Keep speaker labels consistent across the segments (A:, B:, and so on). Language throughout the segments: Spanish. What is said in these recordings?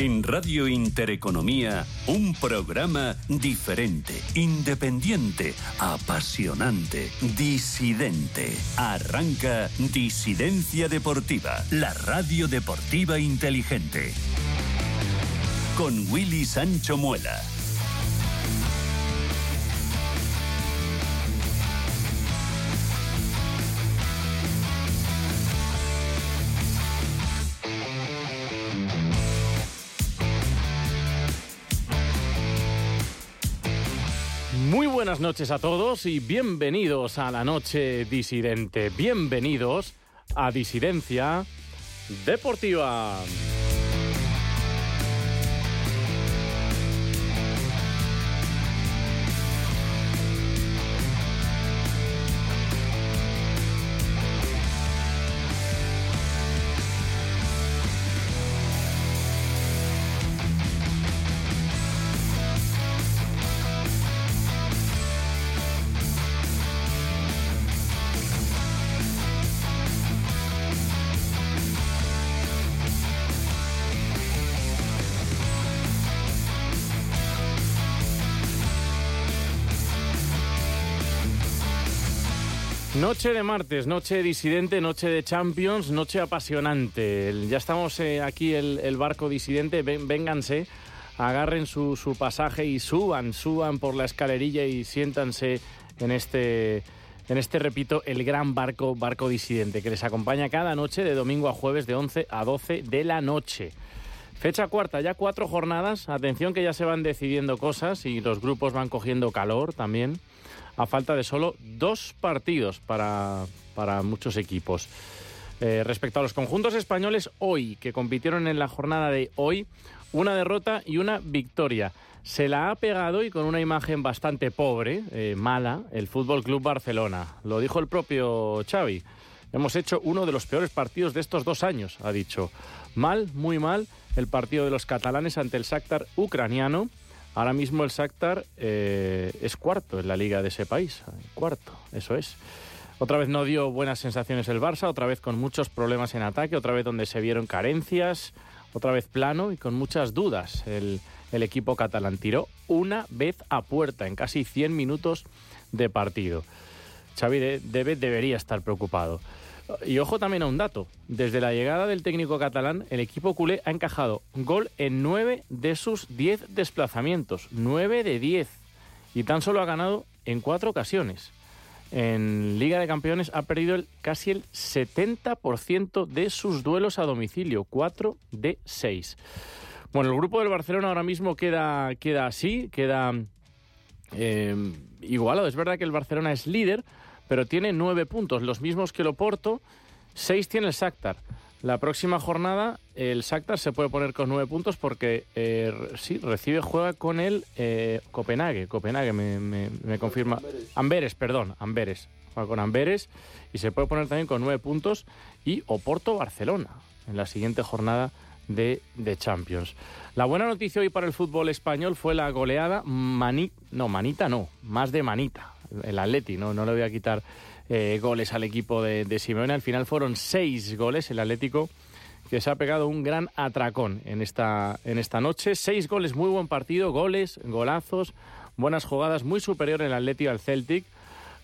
A: En Radio Intereconomía, un programa diferente, independiente, apasionante, disidente. Arranca Disidencia Deportiva, la radio deportiva inteligente. Con Willy Sancho Muela.
B: Buenas noches a todos y bienvenidos a la noche disidente. Bienvenidos a Disidencia Deportiva. Noche de martes, noche disidente, noche de Champions, noche apasionante. Ya estamos eh, aquí, el, el barco disidente. Ven- vénganse, agarren su, su pasaje y suban, suban por la escalerilla y siéntanse en este, en este, repito, el gran barco, barco disidente que les acompaña cada noche de domingo a jueves de 11 a 12 de la noche. Fecha cuarta, ya cuatro jornadas. Atención que ya se van decidiendo cosas y los grupos van cogiendo calor también. A falta de solo dos partidos para, para muchos equipos. Eh, respecto a los conjuntos españoles, hoy, que compitieron en la jornada de hoy, una derrota y una victoria. Se la ha pegado y con una imagen bastante pobre, eh, mala, el Fútbol Club Barcelona. Lo dijo el propio Xavi. Hemos hecho uno de los peores partidos de estos dos años, ha dicho. Mal, muy mal, el partido de los catalanes ante el Shakhtar ucraniano. Ahora mismo el Shakhtar eh, es cuarto en la liga de ese país. Cuarto, eso es. Otra vez no dio buenas sensaciones el Barça, otra vez con muchos problemas en ataque, otra vez donde se vieron carencias, otra vez plano y con muchas dudas. El, equipo catalán tiró una vez a puerta en casi 100 minutos de partido. Xavi de- debe, debería estar preocupado. Y ojo también a un dato. Desde la llegada del técnico catalán, el equipo culé ha encajado gol en 9 de sus 10 desplazamientos. 9 de 10. Y tan solo ha ganado en 4 ocasiones. En Liga de Campeones ha perdido casi el 70% de sus duelos a domicilio. 4 de 6. Bueno, el grupo del Barcelona ahora mismo queda, queda así, queda eh, igualado. Es verdad que el Barcelona es líder, pero tiene nueve puntos, los mismos que el Oporto. Seis tiene el Shakhtar. La próxima jornada el Shakhtar se puede poner con nueve puntos porque eh, sí, recibe, juega con el eh, Copenhague. Copenhague me, me- me confirma. Amberes, perdón, Amberes. Juega con Amberes y se puede poner también con nueve puntos. Y Oporto-Barcelona en la siguiente jornada de, de Champions. La buena noticia hoy para el fútbol español fue la goleada mani, no, manita no, más de manita. El Atleti, no, no le voy a quitar eh, goles al equipo de, de Simeone. Al final fueron seis goles el Atlético que se ha pegado un gran atracón en esta, en esta noche. Seis goles, muy buen partido, goles, golazos, buenas jugadas, muy superior el Atleti al Celtic,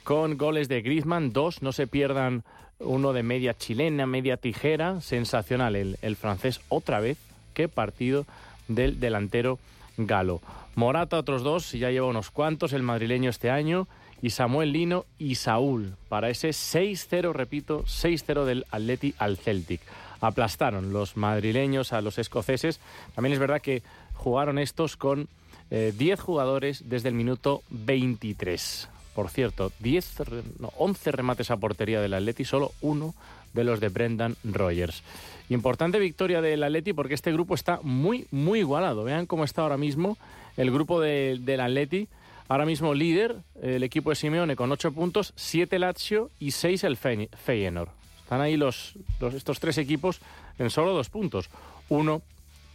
B: con goles de Griezmann, dos, no se pierdan uno de media chilena, media tijera, sensacional el, el francés otra vez, qué partido del delantero galo. Morata otros dos, ya lleva unos cuantos, el madrileño este año, y Samuel Lino y Saúl para ese 6-0, repito, 6-0 del Atleti al Celtic. Aplastaron los madrileños a los escoceses. También es verdad que jugaron estos con eh, 10 jugadores desde el minuto 23. Por cierto, 10, re- no, 11 remates a portería del Atleti, solo uno de los de Brendan Rogers. Importante victoria del Atleti porque este grupo está muy, muy igualado. Vean cómo está ahora mismo el grupo de- del Atleti. Ahora mismo líder, el equipo de Simeone con 8 puntos, 7 Lazio y 6 el Fey- Feyenoord. Están ahí los, estos tres equipos en solo dos puntos. Uno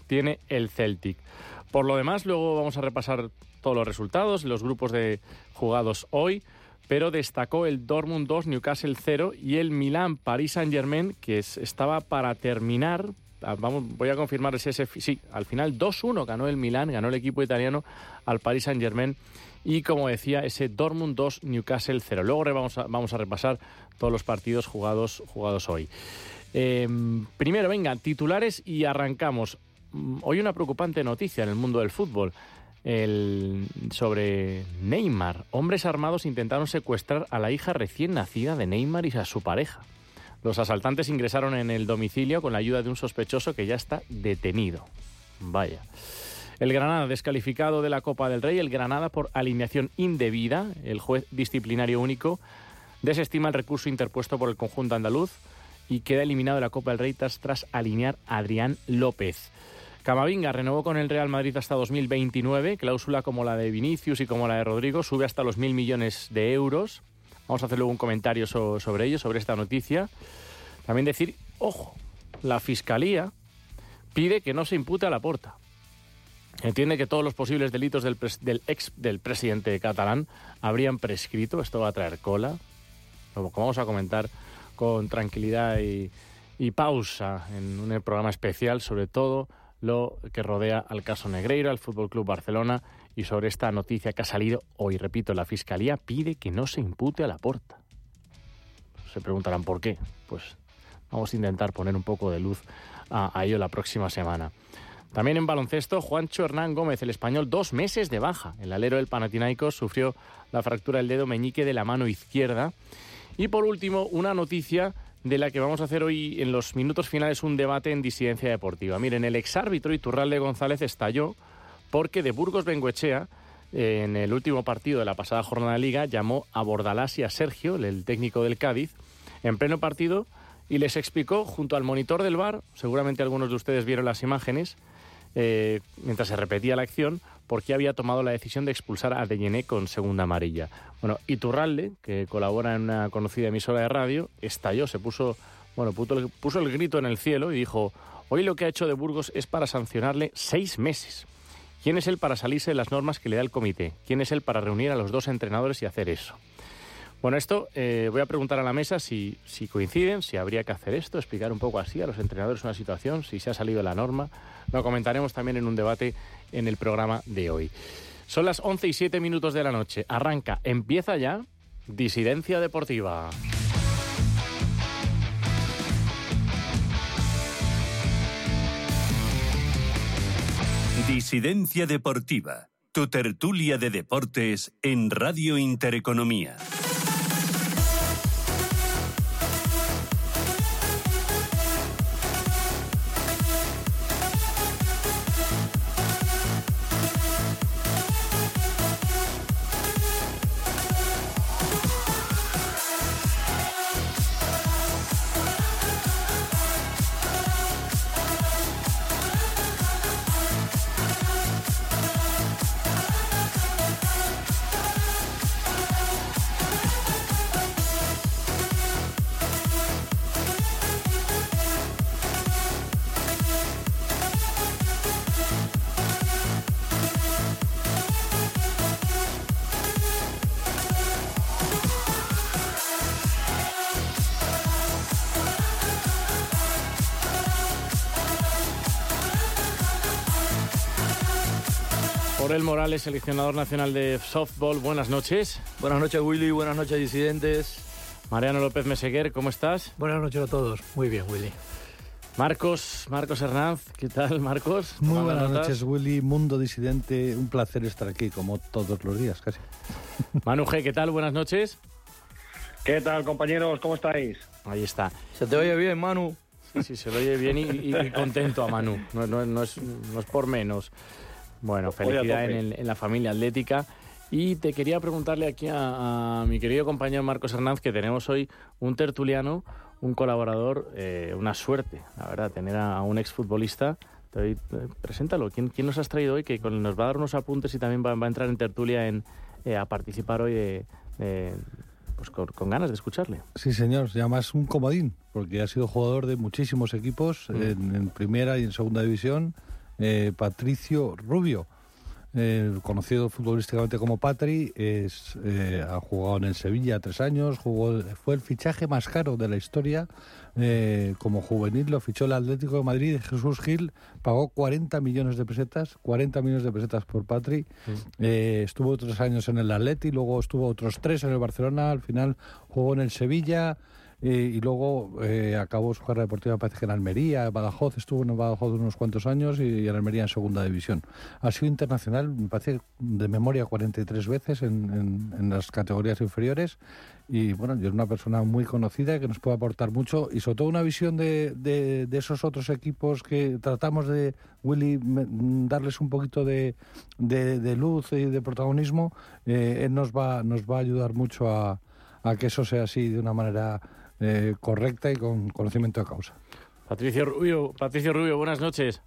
B: tiene el Celtic. Por lo demás, luego vamos a repasar todos los resultados, los grupos de jugados hoy, pero destacó el Dortmund 2, Newcastle 0 y el Milan Paris Saint-Germain, que es- estaba para terminar, vamos, voy a confirmar ese, sí, al final 2-1 ganó el Milán, ganó el equipo italiano al Paris Saint-Germain y como decía, ese Dortmund 2, Newcastle 0. Luego vamos a, repasar todos los partidos jugados, jugados hoy. Em, primero, venga, titulares y arrancamos. Mm, hoy una preocupante noticia en el mundo del fútbol sobre Neymar. Hombres armados intentaron secuestrar a la hija recién nacida de Neymar y a su pareja. Los asaltantes ingresaron en el domicilio con la ayuda de un sospechoso que ya está detenido. Vaya. El Granada descalificado de la Copa del Rey, el Granada por alineación indebida, el juez disciplinario único desestima el recurso interpuesto por el conjunto andaluz y queda eliminado de la Copa del Rey tras, alinear a Adrián López. Camavinga renovó con el Real Madrid hasta 2029, cláusula como la de Vinicius y como la de Rodrigo, sube hasta los mil millones de euros. Vamos a hacer luego un comentario sobre ello, sobre esta noticia. También decir, ojo, la Fiscalía pide que no se impute a la porta. Entiende que todos los posibles delitos del, del ex del presidente catalán habrían prescrito. Esto va a traer cola. Como vamos a comentar con tranquilidad y, y pausa en un programa especial, sobre todo lo que rodea al caso Negreiro, al Fútbol Club Barcelona y sobre esta noticia que ha salido hoy. Repito, la Fiscalía pide que no se impute a la porta. Se preguntarán por qué. Pues vamos a intentar poner un poco de luz a, ello la próxima semana. También en baloncesto, Juancho Hernán Gómez, el español, dos meses de baja. El alero del Panathinaikos sufrió la fractura del dedo meñique de la mano izquierda. Y por último, una noticia de la que vamos a hacer hoy en los minutos finales un debate en disidencia deportiva. Miren, el exárbitro Iturralde González estalló porque de Burgos Bengoechea, en el último partido de la pasada jornada de liga, llamó a Bordalás y a Sergio, el técnico del Cádiz, en pleno partido y les explicó junto al monitor del bar, seguramente algunos de ustedes vieron las imágenes, eh, mientras se repetía la acción, por qué había tomado la decisión de expulsar a Deyené con segunda amarilla. Bueno, Iturralde, que colabora en una conocida emisora de radio, estalló, se puso, bueno, puso el grito en el cielo y dijo, hoy lo que ha hecho de Burgos es para sancionarle seis meses. ¿Quién es él para salirse de las normas que le da el comité? ¿Quién es él para reunir a los dos entrenadores y hacer eso? Bueno, esto eh, voy a preguntar a la mesa si, si, coinciden, si habría que hacer esto, explicar un poco así a los entrenadores una situación, si se ha salido la norma. Lo comentaremos también en un debate en el programa de hoy. Son las 11 y 7 minutos de la noche. Arranca, empieza ya Disidencia Deportiva.
A: Disidencia Deportiva, tu tertulia de deportes en Radio Intereconomía.
B: Seleccionador nacional de softball. Buenas noches.
C: Buenas noches, Willy. Buenas noches, disidentes.
B: Mariano López Meseguer, ¿cómo estás?
D: Buenas noches a todos. Muy bien, Willy.
B: Marcos, Marcos Hernández, ¿qué tal, Marcos?
E: Muy buenas noches, Willy, Mundo Disidente. Un placer estar aquí, como todos los días, casi.
B: Manu G, ¿qué tal? Buenas noches.
F: ¿Qué tal, compañeros? ¿Cómo estáis?
B: Ahí está.
C: ¿Se te oye bien, Manu?
B: Sí, sí, se lo oye bien y, contento a Manu. no, es, no es por menos. Bueno, felicidad en, la familia atlética. Y te quería preguntarle aquí a, mi querido compañero Marcos Hernández que tenemos hoy un tertuliano, un colaborador, eh, una suerte, la verdad, tener a, un exfutbolista. Eh, preséntalo, ¿Quién, ¿quién, nos has traído hoy? Que nos va a dar unos apuntes y también va, a entrar en tertulia en, eh, a participar hoy de, pues con, ganas de escucharle.
E: Sí, señor, se llama un comodín, porque ha sido jugador de muchísimos equipos mm. en, en primera y en segunda división eh, Patricio Rubio. eh, conocido futbolísticamente como Patri, es, eh, ha jugado en el Sevilla tres años, jugó, fue el fichaje más caro de la historia. Eh, como juvenil lo fichó el Atlético de Madrid. Jesús Gil pagó 40 millones de pesetas, 40 millones de pesetas por Patri. Estuvo tres años en el Atleti, luego estuvo otros tres en el Barcelona, al final jugó en el Sevilla. Y luego eh, acabó su carrera deportiva, parece que en Almería, Badajoz, estuvo en Badajoz unos cuantos años y, en Almería en segunda división. Ha sido internacional, me parece, de memoria 43 veces en, en, las categorías inferiores y bueno, es una persona muy conocida que nos puede aportar mucho y sobre todo una visión de, de, esos otros equipos que tratamos de, Willy, darles un poquito de, de luz y de protagonismo, eh, él nos va, nos va a ayudar mucho a, a que eso sea así de una manera eh, correcta y con conocimiento de causa.
B: Patricio Rubio, Patricio Rubio, buenas noches.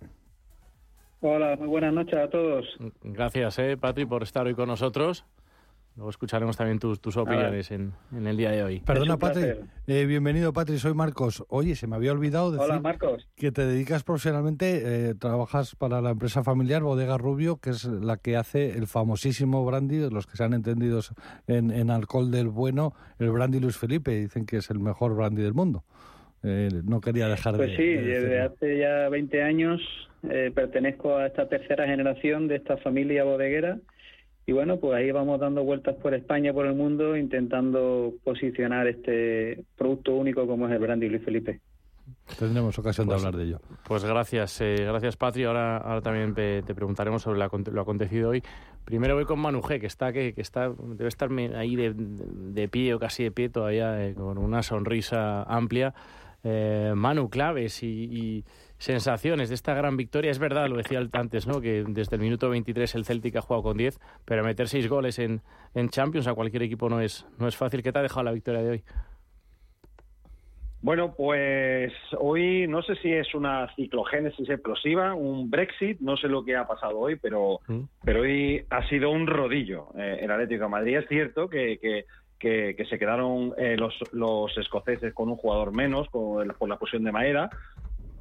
G: Hola, muy buenas noches a todos.
B: Gracias, eh, Patri, por estar hoy con nosotros. Luego escucharemos también tus, tus opiniones en, en, el día de hoy.
E: Perdona, Patri. Eh, bienvenido, Patri. Soy Marcos. Oye, se me había olvidado decir
G: Hola, Marcos.
E: que te dedicas profesionalmente, eh, trabajas para la empresa familiar Bodega Rubio, que es la que hace el famosísimo brandy, los que se han entendido en, en alcohol del bueno, el brandy Luis Felipe. Dicen que es el mejor brandy del mundo. Eh, no quería dejar
G: pues
E: de.
G: Pues sí, desde hace ya 20 años eh, pertenezco a esta tercera generación de esta familia bodeguera y bueno, pues ahí vamos dando vueltas por España, por el mundo, intentando posicionar este producto único como es el brandy Luis Felipe.
E: Tendremos ocasión de
B: Pues-
E: hablar de ello.
B: Pues gracias, eh, gracias Patri. Ahora, ahora también te, te preguntaremos sobre lo, acon- lo acontecido hoy. Primero voy con Manu G, que está, que, que está, debe estar me- ahí de, de pie o casi de pie todavía, eh, con una sonrisa amplia. Eh, Manu, claves y, y sensaciones de esta gran victoria. Es verdad, lo decía antes, ¿no? que desde el minuto 23 el Celtic ha jugado con 10, pero meter seis goles en, en Champions a cualquier equipo no es, no es fácil. ¿Qué te ha dejado la victoria de hoy?
F: Bueno, pues hoy no sé si es una ciclogénesis explosiva, un Brexit, no sé lo que ha pasado hoy, pero,
B: Mm.
F: pero hoy ha sido un rodillo eh, el Atlético de Madrid. Es cierto que, que, que- que se quedaron eh, los, los escoceses con un jugador menos con por la posición de Maeda,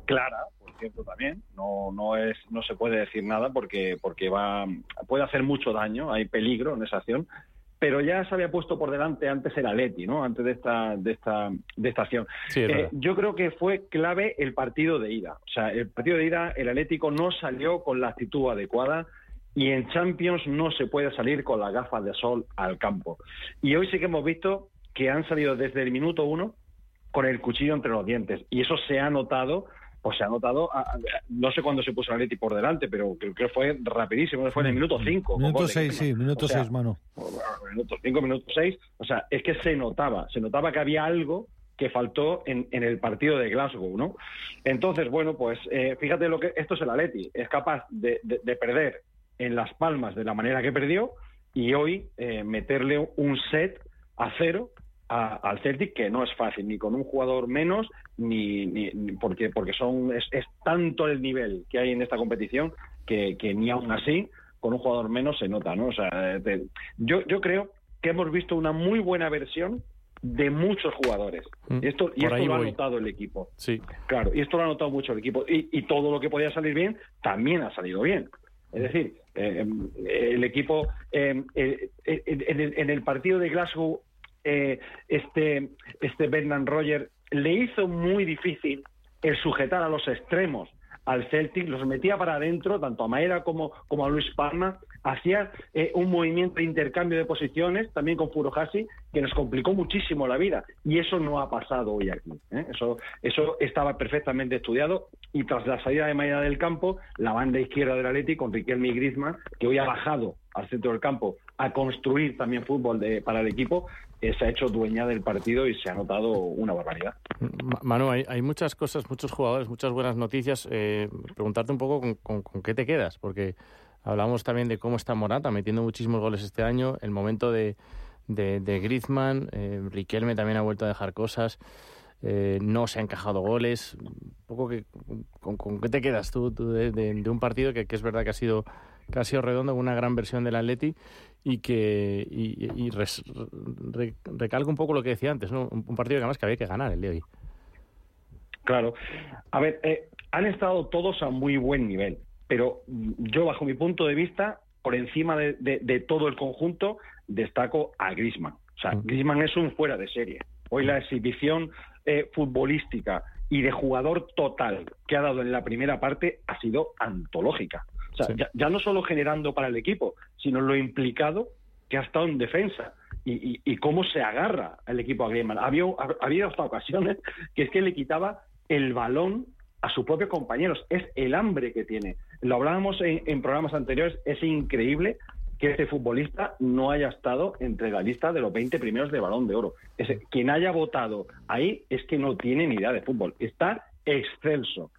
F: clara, cierto también. No, no es, no se puede decir nada porque, porque va, puede hacer mucho daño, hay peligro en esa acción. Pero ya se había puesto por delante antes el Atleti, ¿no? Antes de esta, de esta, de esta acción.
B: Sí, es
F: Eh, yo creo que fue clave el partido de ida. O sea, el partido de ida, el Atlético no salió con la actitud adecuada y en Champions no se puede salir con las gafas de sol al campo. Y hoy sí que hemos visto que han salido desde el minuto uno con el cuchillo entre los dientes. Y eso se ha notado, pues se ha notado, a- a- no sé cuándo se puso el Atleti por delante, pero creo que fue rapidísimo, fue en el minuto cinco. con
E: Minuto
F: gol de
E: 6,
F: Griezmann.
E: sí, minuto
F: O sea,
E: 6, mano.
F: minutos 5, minutos 6. O sea, es que se notaba, se notaba que había algo que faltó en, en el partido de Glasgow, ¿no? Entonces, bueno, pues eh, fíjate lo que esto es el Atleti, es capaz de, de- de perder en Las Palmas de la manera que perdió y hoy eh, meterle un set a cero a- al Celtic que no es fácil ni con un jugador menos ni, ni- ni- porque porque son es, es tanto el nivel que hay en esta competición que, que ni aún así con un jugador menos se nota, ¿no? O sea, te- yo, yo creo que hemos visto una muy buena versión de muchos jugadores.
B: Mm,
F: Y esto, y esto lo ha
B: voy.
F: notado el equipo.
B: Sí.
F: Claro, y esto lo ha notado mucho el equipo. Y, y todo lo que podía salir bien también ha salido bien. Es decir, eh, el equipo eh, eh, en, en el, en el partido de Glasgow, eh, este, este Bernard Roger le hizo muy difícil el sujetar a los extremos al Celtic, los metía para adentro, tanto a Maera como, como a Luis Palma, hacía eh, un movimiento de intercambio de posiciones, también con Furohasi, que nos complicó muchísimo la vida. Y eso no ha pasado hoy aquí. ¿eh? Eso, eso estaba perfectamente estudiado. Y tras la salida de Maera del campo, la banda izquierda del Atleti, con Riquelme y Griezmann, que hoy ha bajado al centro del campo a construir también fútbol de- para el equipo, se ha hecho dueña del partido y se ha notado una barbaridad.
B: Ma- Manu, hay, hay muchas cosas, muchos jugadores, muchas buenas noticias. Eh, preguntarte un poco con, con- con qué te quedas, porque hablamos también de cómo está Morata, metiendo muchísimos goles este año, el momento de, de, de Griezmann, eh, Riquelme también ha vuelto a dejar cosas, eh, no se han encajado goles. Un poco que, con, con qué te quedas tú, tú de, de- de un partido que, que es verdad que ha sido que ha sido redondo, una gran versión del Atleti y que y, y res- re- recalco un poco lo que decía antes, ¿no? un, un partido que además que había que ganar el de hoy.
F: Claro. A ver, eh, han estado todos a muy buen nivel, pero yo, bajo mi punto de vista, por encima de, de- de todo el conjunto, destaco a Griezmann. O sea. Griezmann es un fuera de serie. Hoy la exhibición eh, futbolística y de jugador total que ha dado en la primera parte ha sido antológica. O sea,
B: Sí.
F: ya, ya no solo generando para el equipo, sino lo implicado que ha estado en defensa y, y- y cómo se agarra el equipo a Griezmann. Había, ha- había hasta ocasiones que es que le quitaba el balón a sus propios compañeros. Es el hambre que tiene. Lo hablábamos en, en programas anteriores. Es increíble que este futbolista no haya estado entre la lista de los 20 primeros de Balón de Oro. Ese- quien haya votado ahí es que no tiene ni idea de fútbol. Está excelso.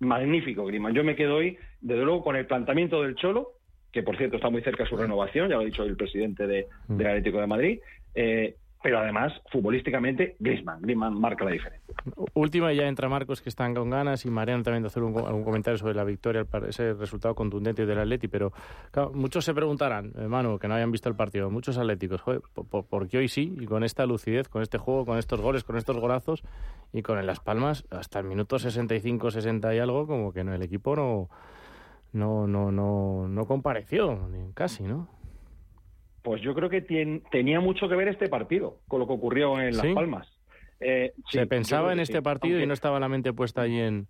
F: Magnífico, Griezmann. Yo me quedo hoy, desde luego, con el planteamiento del Cholo, que por cierto está muy cerca de su renovación, ya lo ha dicho el presidente de, del Atlético de Madrid, eh, pero además, futbolísticamente, Griezmann. Griezmann marca la diferencia.
B: Última, y ya entra Marcos, que están con ganas, y Mariano también de hacer un, algún comentario sobre la victoria, ese resultado contundente del Atleti. Pero claro, muchos se preguntarán, eh, Manu, que no hayan visto el partido, muchos atléticos, joder, ¿por, por, por qué hoy sí? Y con esta lucidez, con este juego, con estos goles, con estos golazos, y con el Las Palmas, hasta el minuto 65, 60 y algo, como que no, el equipo no, no, no, no, no compareció, casi, ¿no?
F: Pues yo creo que tenía mucho que ver este partido con lo que ocurrió en
B: ¿Sí?
F: Las Palmas. Eh,
B: se pensaba en este
F: sí.
B: partido y no estaba la mente puesta allí en,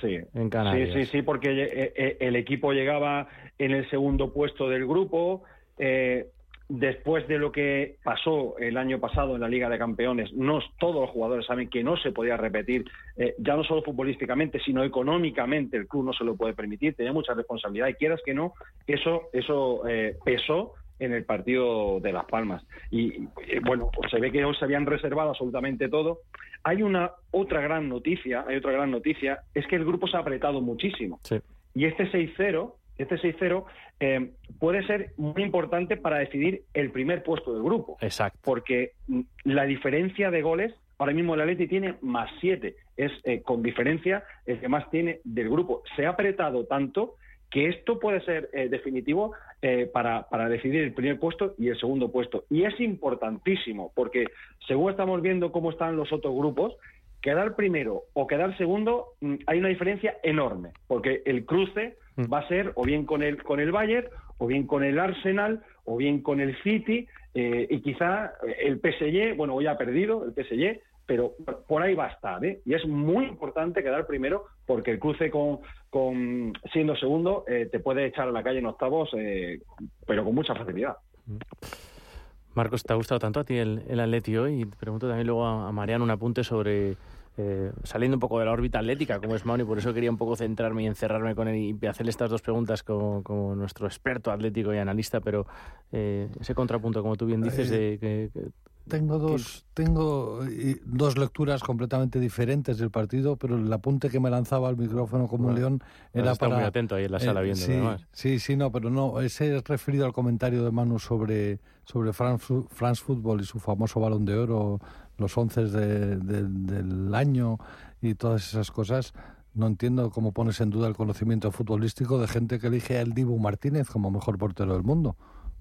F: Sí,
B: en Canarias.
F: Sí, sí, sí, porque eh, eh, el equipo llegaba en el segundo puesto del grupo. eh, después de lo que pasó el año pasado en la Liga de Campeones, no todos los jugadores saben que no se podía repetir, eh, ya no solo futbolísticamente, sino económicamente el club no se lo puede permitir, tenía mucha responsabilidad y quieras que no, eso, eso eh, pesó en el partido de Las Palmas. Y eh, bueno, pues se ve que hoy se habían reservado absolutamente todo. Hay una otra gran noticia, hay otra gran noticia, es que el grupo se ha apretado muchísimo.
B: Sí.
F: Y este 6-0, este 6-0 eh, puede ser muy importante para decidir el primer puesto del grupo,
B: Exacto.
F: porque mm, la diferencia de goles, ahora mismo el Atleti tiene más 7, es eh, con diferencia el que más tiene del grupo. Se ha apretado tanto que esto puede ser eh, definitivo eh, para, para decidir el primer puesto y el segundo puesto. Y es importantísimo, porque según estamos viendo cómo están los otros grupos, quedar primero o quedar segundo, mm, hay una diferencia enorme, porque el cruce
B: Mm.
F: va a ser o bien con el, con el Bayern, o bien con el Arsenal, o bien con el City, eh, y quizá eh, el PSG, bueno, hoy ha perdido el PSG, pero por ahí va a estar, ¿eh? Y es muy importante quedar primero, porque el cruce con, con siendo segundo eh, te puede echar a la calle en octavos, eh, pero con mucha facilidad.
B: Marcos, ¿te ha gustado tanto a ti el, el Atleti hoy? Y te pregunto también luego a, a Mariano un apunte sobre, eh, saliendo un poco de la órbita atlética, como es Manu, y por eso quería un poco centrarme y encerrarme con él y hacerle estas dos preguntas como, como nuestro experto atlético y analista, pero eh, ese contrapunto, como tú bien dices, de que, que-
E: Tengo dos, tengo eh, dos lecturas completamente diferentes del partido, pero el apunte que me lanzaba al micrófono como un león era
B: estado
E: para...
B: muy atento ahí en la sala
E: eh,
B: viendo,
E: sí. Sí, sí, no, pero no, ese es referido al comentario de Manu sobre, sobre France, France Football y su famoso balón de oro, los once de- de- del año y todas esas cosas. No entiendo cómo pones en duda el conocimiento futbolístico de gente que elige a El Dibu Martínez como mejor portero del mundo.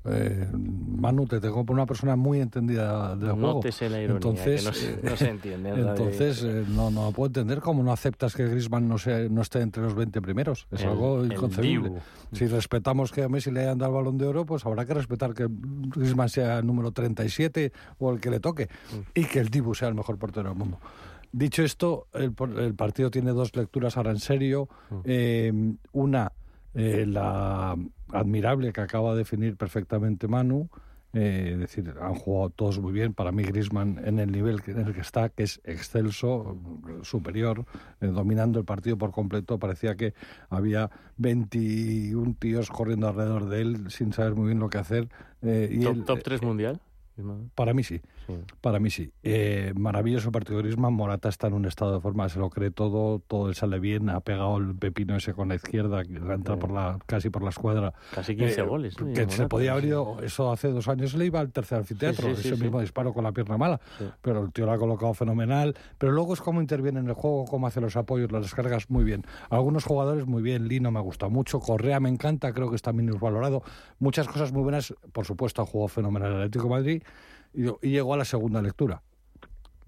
E: Eh, Manu, te tengo por una persona muy entendida del
B: No
E: juego.
B: te sé la ironía,
E: Entonces,
B: que no, se-
E: eh,
B: no se entiende. vez.
E: Entonces, eh, no, no puedo entender cómo no aceptas que Griezmann no, sea, no esté entre los 20 primeros. Es
B: El-
E: algo inconcebible. Si respetamos que a Messi le hayan dado el balón de oro, pues habrá que respetar que Griezmann sea el número 37 o el que le toque
B: Mm.
E: y que el Dibu sea el mejor portero del mundo. Dicho esto, el, el partido tiene dos lecturas ahora en serio.
B: Mm.
E: Eh, una, eh, la admirable que acaba de definir perfectamente Manu. Eh, es decir, han jugado todos muy bien. Para mí, Griezmann en el nivel que- en el que está, que es excelso, superior, eh, dominando el partido por completo. Parecía que había 21 tíos corriendo alrededor de él sin saber muy bien lo que hacer. eh, y
B: ¿Top,
E: él,
B: top
E: eh,
B: 3 mundial?
E: Para mí sí.
B: Sí.
E: Para mí sí. Eh, maravilloso partido de Griezmann. Morata está en un estado de forma, se lo cree todo, todo le sale bien. Ha pegado el pepino ese con la izquierda, que entra por la, casi por la escuadra.
B: Casi 15
E: Eh,
B: goles. ¿no?
E: Que
B: de
E: se
B: Morata,
E: podía haber ido, eso hace dos años le iba al tercer anfiteatro,
B: Sí, sí,
E: ese mismo disparo con la pierna mala. Pero el tío lo ha colocado fenomenal. Pero luego es cómo interviene en el juego, cómo hace los apoyos, las descargas, muy bien. Algunos jugadores muy bien, Lino me gusta mucho, Correa me encanta, creo que está minusvalorado. Muchas cosas muy buenas, por supuesto, ha jugado fenomenal el Atlético de Madrid y, y llegó a la segunda lectura.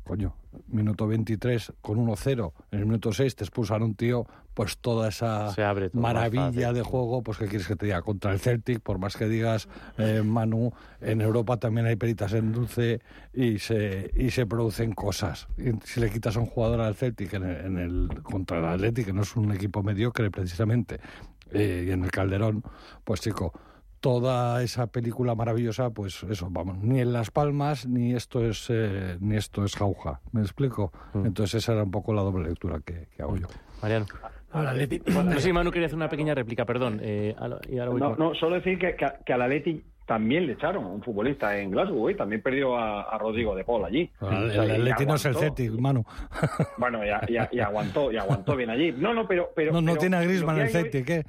E: coño, minuto 23 con 1-0, en el minuto 6 te expulsan un tío, pues toda esa maravilla de juego, pues que quieres que te diga contra el Celtic, por más que digas, eh, Manu, en Europa también hay peritas en dulce y se, y se producen cosas. Y si le quitas a un jugador al Celtic en el, contra el Athletic, que no es un equipo mediocre precisamente, eh, y en el Calderón, pues chico, toda esa película maravillosa, pues eso, vamos, ni en Las Palmas, ni esto es eh, ni esto es jauja, ¿me explico? Mm. Entonces esa era un poco la doble lectura que, hago yo.
B: Mariano. no sé Manu quería hacer una pequeña réplica, perdón. Eh,
F: no, no, solo decir que, que, a la Leti también le echaron a un futbolista en Glasgow y también perdió a, Rodrigo de Paul allí.
E: el Atleti no es el Celtic, Manu.
F: Bueno, y, aguantó, y aguantó bien allí. No, no, pero... pero
E: no,
F: no
E: tiene a Griezmann el Celtic, ¿eh?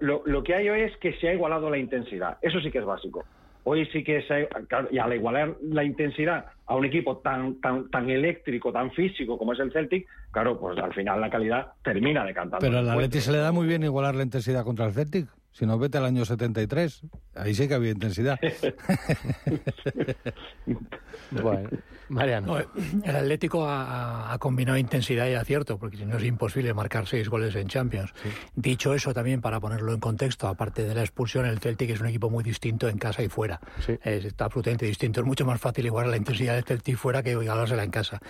F: Lo, lo, que hay hoy es que se ha igualado la intensidad. Eso sí que es básico. Hoy sí que se ha, y al igualar la intensidad a un equipo tan, tan, tan eléctrico, tan físico como es el Celtic, claro, pues al final la calidad termina de cantar.
E: Pero al Atleti se le da muy bien igualar la intensidad contra el Celtic. Si no, vete al año 73. Ahí sí que había intensidad.
B: bueno, Mariano.
D: el Atlético ha, combinado intensidad y acierto, porque si no es imposible marcar seis goles en Champions. Dicho eso, también para ponerlo en contexto, aparte de la expulsión, el Celtic es un equipo muy distinto en casa y fuera. está absolutamente distinto. Es mucho más fácil igualar la intensidad del Celtic fuera que igualársela en casa.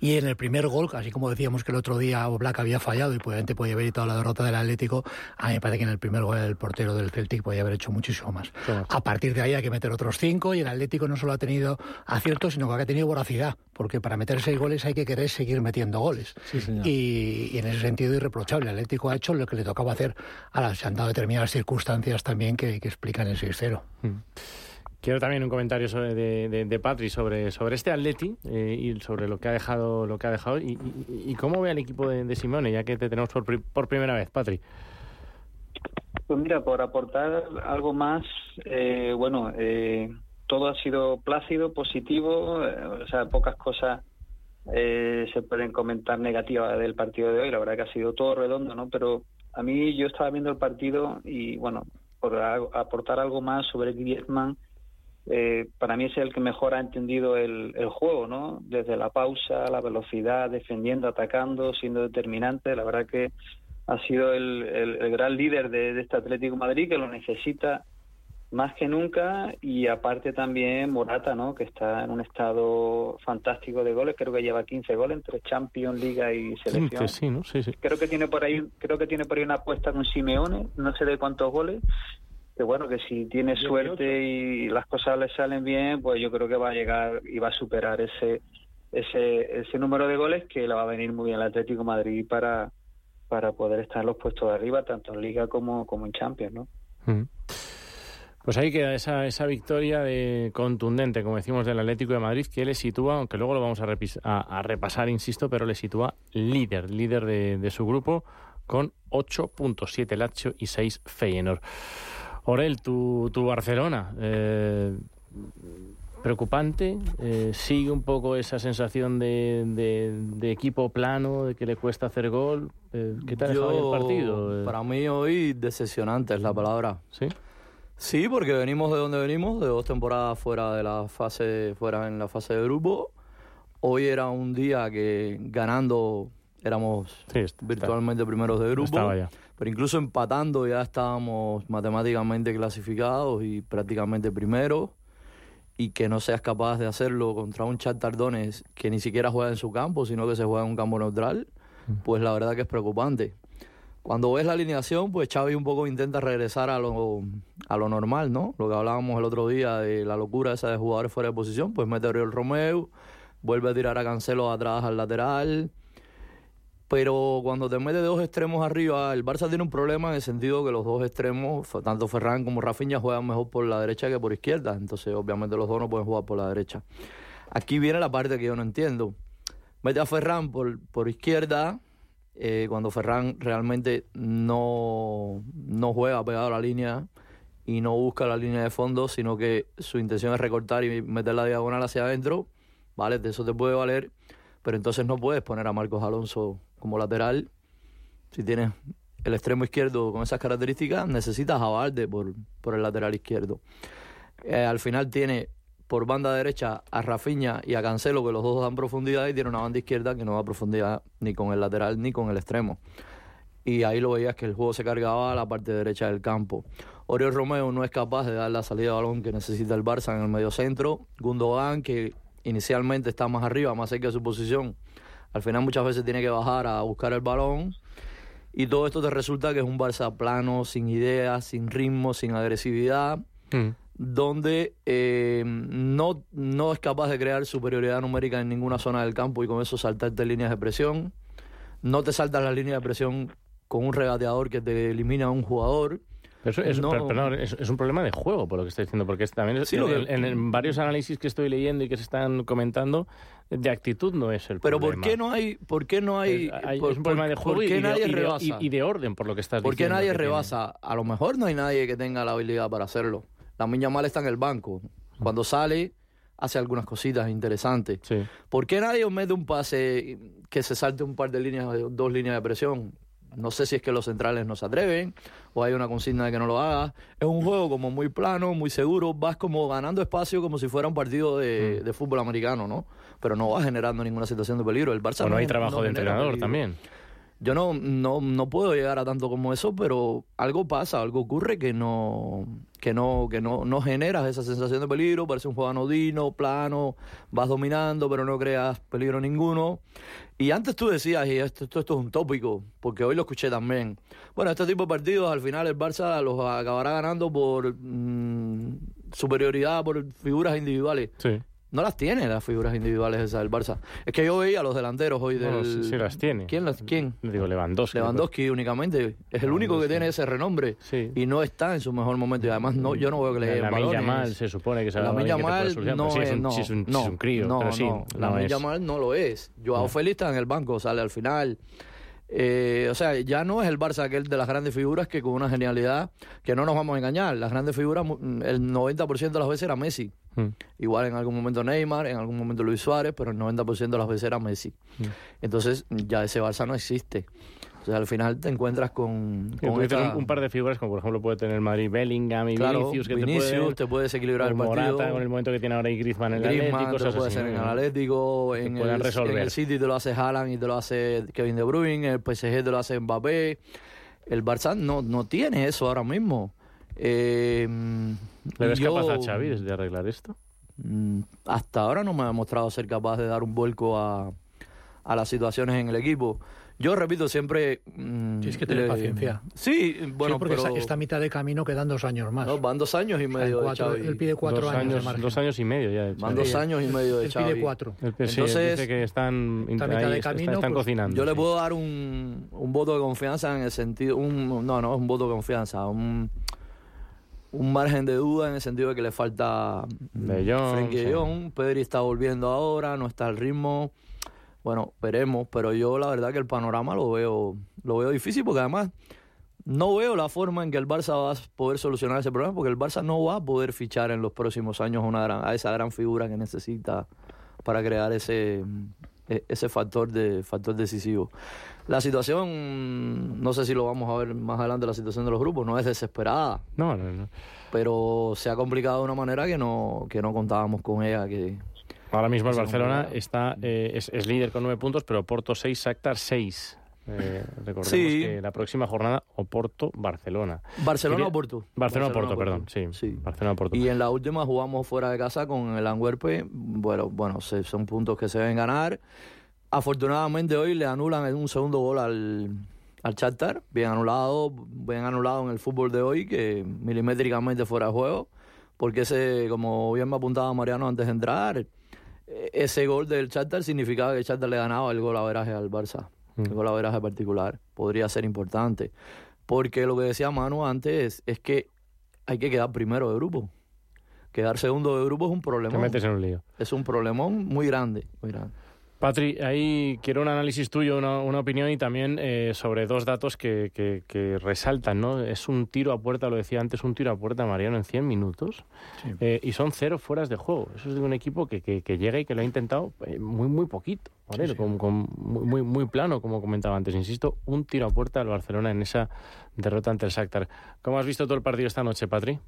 D: Y en el primer gol, así como decíamos que el otro día Black había fallado y probablemente podía haber evitado la derrota del Atlético, a mí me parece que en el primer gol el portero del Celtic podía haber hecho muchísimo más. A partir de ahí hay que meter otros cinco y el Atlético no solo ha tenido aciertos, sino que ha tenido voracidad, porque para meter seis goles hay que querer seguir metiendo goles. y, en ese sentido irreprochable. El Atlético ha hecho lo que le tocaba hacer. Ahora se han dado determinadas circunstancias también que, explican el 6-0. Mm.
B: Quiero también un comentario sobre, de, de, Patri sobre, sobre este Atleti eh, y sobre lo que ha dejado lo que ha dejado y, cómo ve al equipo de, de, Simone, ya que te tenemos por, por primera vez, Patri.
G: Pues mira, por aportar algo más, eh, bueno, eh, todo ha sido plácido, positivo, eh, o sea, pocas cosas se pueden comentar negativas del partido de hoy, la verdad que ha sido todo redondo, ¿no? Pero a mí yo estaba viendo el partido y, bueno, por aportar algo más sobre Griezmann, para mí es el que mejor ha entendido el, el, juego, ¿no? Desde la pausa, la velocidad, defendiendo, atacando, siendo determinante. La verdad que ha sido el, el, gran líder de, este Atlético Madrid que lo necesita más que nunca y aparte también Morata, ¿no? que está en un estado fantástico de goles, creo que lleva 15 goles entre Champions, Liga y selección.
B: sí, ¿no? sí, sí.
G: Creo que tiene por ahí creo que tiene por ahí una apuesta con Simeone, no sé de cuántos goles. Que bueno, que si tiene suerte y las cosas le salen bien, pues yo creo que va a llegar y va a superar ese ese ese número de goles que le va a venir muy bien al Atlético Madrid para para poder estar en los puestos de arriba, tanto en Liga como, como en Champions, ¿no? Mm.
B: Pues ahí queda esa, esa victoria de contundente, como decimos, del Atlético de Madrid, que le sitúa, aunque luego lo vamos a, repasar, insisto, pero le sitúa líder, líder de, su grupo, con 8.7 Lazio y 6 Feyenoord. Orel, tu, tu Barcelona, eh, preocupante. Eh, sigue un poco esa sensación de, de, equipo plano, de que le cuesta hacer gol. Eh, ¿Qué tal el partido?
C: Eh, para mí hoy decepcionante es la palabra.
B: ¿Sí?
C: Sí, porque venimos de donde venimos, de dos temporadas fuera de la fase, fuera en la fase de grupo. Hoy era un día que ganando éramos virtualmente primeros de grupo. Pero incluso empatando ya estábamos matemáticamente clasificados y prácticamente primeros y que no seas capaz de hacerlo contra un Chat Tardones que ni siquiera juega en su campo, sino que se juega en un campo neutral, mm. pues la verdad que es preocupante. Cuando ves la alineación, pues Xavi un poco intenta regresar a lo, a lo normal, ¿no? Lo que hablábamos el otro día de la locura esa de jugadores fuera de posición, pues mete a Oriol Romeo, vuelve a tirar a Cancelo atrás al lateral, pero cuando te metes dos extremos arriba, el Barça tiene un problema en el sentido que los dos extremos, tanto Ferran como Rafinha, juegan mejor por la derecha que por izquierda. Entonces, obviamente, los dos no pueden jugar por la derecha. Aquí viene la parte que yo no entiendo. Mete a Ferran por, por izquierda, eh, cuando Ferran realmente no, no juega pegado a la línea y no busca la línea de fondo, sino que su intención es recortar y meter la diagonal hacia adentro, ¿vale? De eso te puede valer, pero entonces no puedes poner a Marcos Alonso como lateral, si tienes el extremo izquierdo con esas características, necesitas a Valde por, por el lateral izquierdo. Eh, al final tiene por banda derecha a Rafiña y a Cancelo, que los dos dan profundidad, y tiene una banda izquierda que no da profundidad ni con el lateral ni con el extremo. Y ahí lo veías que el juego se cargaba a la parte derecha del campo. Oriol Romeo no es capaz de dar la salida de balón que necesita el Barça en el medio centro. Gundogan, que inicialmente está más arriba, más cerca de su posición, al final muchas veces tiene que bajar a buscar el balón. Y todo esto te resulta que es un Barça plano, sin ideas, sin ritmo, sin agresividad. Mm donde eh, no, no es capaz de crear superioridad numérica en ninguna zona del campo y con eso saltarte líneas de presión. No te saltas las líneas de presión con un regateador que te elimina a un jugador.
B: Eso es, es, un problema de juego, por lo que estoy diciendo, porque también en, varios análisis que estoy leyendo y que se están comentando, de actitud no es el
C: Pero
B: problema.
C: Pero ¿por qué no hay, por qué no hay,
B: es, un problema de juego y, nadie de, rebasa? Y, de orden, por lo que estás
C: diciendo.
B: ¿Por
C: qué nadie rebasa? A lo mejor no hay nadie que tenga la habilidad para hacerlo. La Miña Mal está en el banco. Cuando sale, hace algunas cositas interesantes. ¿Por qué nadie mete un pase que se salte un par de líneas, dos líneas de presión? No sé si es que los centrales no se atreven o hay una consigna de que no lo haga. Es un juego como muy plano, muy seguro. Vas como ganando espacio como si fuera un partido de, mm. fútbol americano, ¿no? Pero no vas generando ninguna situación de peligro. El Barça
B: no, hay trabajo de entrenador también.
C: Yo no, no, no puedo llegar a tanto como eso, pero algo pasa, algo ocurre que no, que no, que no, no generas esa sensación de peligro, parece un juego anodino, plano, vas dominando, pero no creas peligro ninguno. Y antes tú decías, y esto, esto, es un tópico, porque hoy lo escuché también. Bueno, este tipo de partidos al final el Barça los acabará ganando por mm, superioridad, por figuras individuales. Sí no las tiene las figuras individuales esas del Barça. Es que yo veía a los delanteros hoy del...
B: sí, las tiene.
C: ¿Quién? Las, ¿Quién?
B: Digo, Lewandowski.
C: Lewandowski únicamente. Es el único que tiene ese renombre. Sí. Y no está en su mejor momento. Y además no, yo no veo que le
B: La Milla Mal se supone que se la Milla Mal
C: no
B: es,
C: no,
B: es un, no, es un crío,
C: no,
B: pero sí,
C: no, la Milla Mal no lo es. Joao Félix está en el banco, sale al final. Eh, o sea, ya no es el Barça aquel de las grandes figuras que con una genialidad, que no nos vamos a engañar, las grandes figuras, el 90% de las veces era Messi. Mm. Igual en algún momento Neymar, en algún momento Luis Suárez, pero el 90% de las veces era Messi. Mm. Entonces ya ese Barça no existe. O sea, al final te encuentras con... con
B: un, par de figuras, como por ejemplo puede tener Madrid Bellingham y Vinicius, que
C: Vinicius,
B: te,
C: puedes equilibrar el partido.
B: Morata, con el momento que tiene ahora y Griezmann en el Griezmann, Atlético.
C: Te puede ser en el Atlético, en el, en el, City te lo hace Haaland y te lo hace Kevin De Bruyne, en el PSG te lo hace Mbappé. El Barça no, no tiene eso ahora mismo. Eh,
B: ¿Le ves capaz a Xavi de arreglar esto?
C: Mm, hasta ahora no me ha mostrado ser capaz de dar un vuelco a, a las situaciones en el equipo. Yo repito siempre.
D: Mmm, es que tener paciencia.
C: Sí, bueno,
D: porque pero... esta mitad de camino quedan dos años más.
C: No, van dos años y medio.
D: Cuatro,
C: de
D: él pide cuatro
B: dos
D: años.
B: dos años y medio ya.
C: Van dos años y medio de
D: Él pide cuatro.
B: Entonces, dice que están, esta mitad de camino, están, pues, cocinando.
C: Yo le puedo dar un, un, voto de confianza en el sentido. Un, no, no es un voto de confianza. Un, un margen de duda en el sentido de que le falta
B: de
C: Jong, Pedri está volviendo ahora, no está al ritmo. Bueno, veremos, pero yo la verdad que el panorama lo veo, lo veo difícil porque además no veo la forma en que el Barça va a poder solucionar ese problema porque el Barça no va a poder fichar en los próximos años una a esa gran figura que necesita para crear ese, e, ese factor de factor decisivo. La situación, no sé si lo vamos a ver más adelante, la situación de los grupos, no es desesperada.
B: No, no, no.
C: Pero se ha complicado de una manera que no, que no contábamos con ella, que,
B: Ahora mismo el Barcelona está, eh, es, líder con nueve puntos, pero Porto seis, Shakhtar seis. Eh, recordemos que la próxima jornada Oporto-Barcelona.
C: ¿Barcelona o Porto?
B: Barcelona-Porto, perdón, sí. Barcelona-Porto.
C: Y en la última jugamos fuera de casa con el Anguerpe. Bueno, bueno son puntos que se deben ganar. Afortunadamente hoy le anulan un segundo gol al, al Shakhtar. Bien anulado, bien anulado en el fútbol de hoy, que milimétricamente fuera de juego. Porque ese, como bien me apuntaba Mariano antes de entrar, ese gol del Shakhtar significaba que el Shakhtar le ganaba el gol a veraje al Barça. El mm. gol a veraje particular. Podría ser importante. Porque lo que decía Manu antes es, que hay que quedar primero de grupo. Quedar segundo de grupo es un problema.
B: Te metes en un lío.
C: Es un problemón muy grande, muy grande.
B: Patri, ahí quiero un análisis tuyo, una, opinión y también eh, sobre dos datos que, que, resaltan, ¿no? Es un tiro a puerta, lo decía antes, un tiro a puerta, Mariano, en 100 minutos eh, y son cero fueras de juego. Eso es de un equipo que, que, llega y que lo ha intentado eh, muy, muy poquito, ¿vale? Con, muy, muy plano, como comentaba antes. Insisto, un tiro a puerta al Barcelona en esa derrota ante el Shakhtar. ¿Cómo has visto todo el partido esta noche, Patri?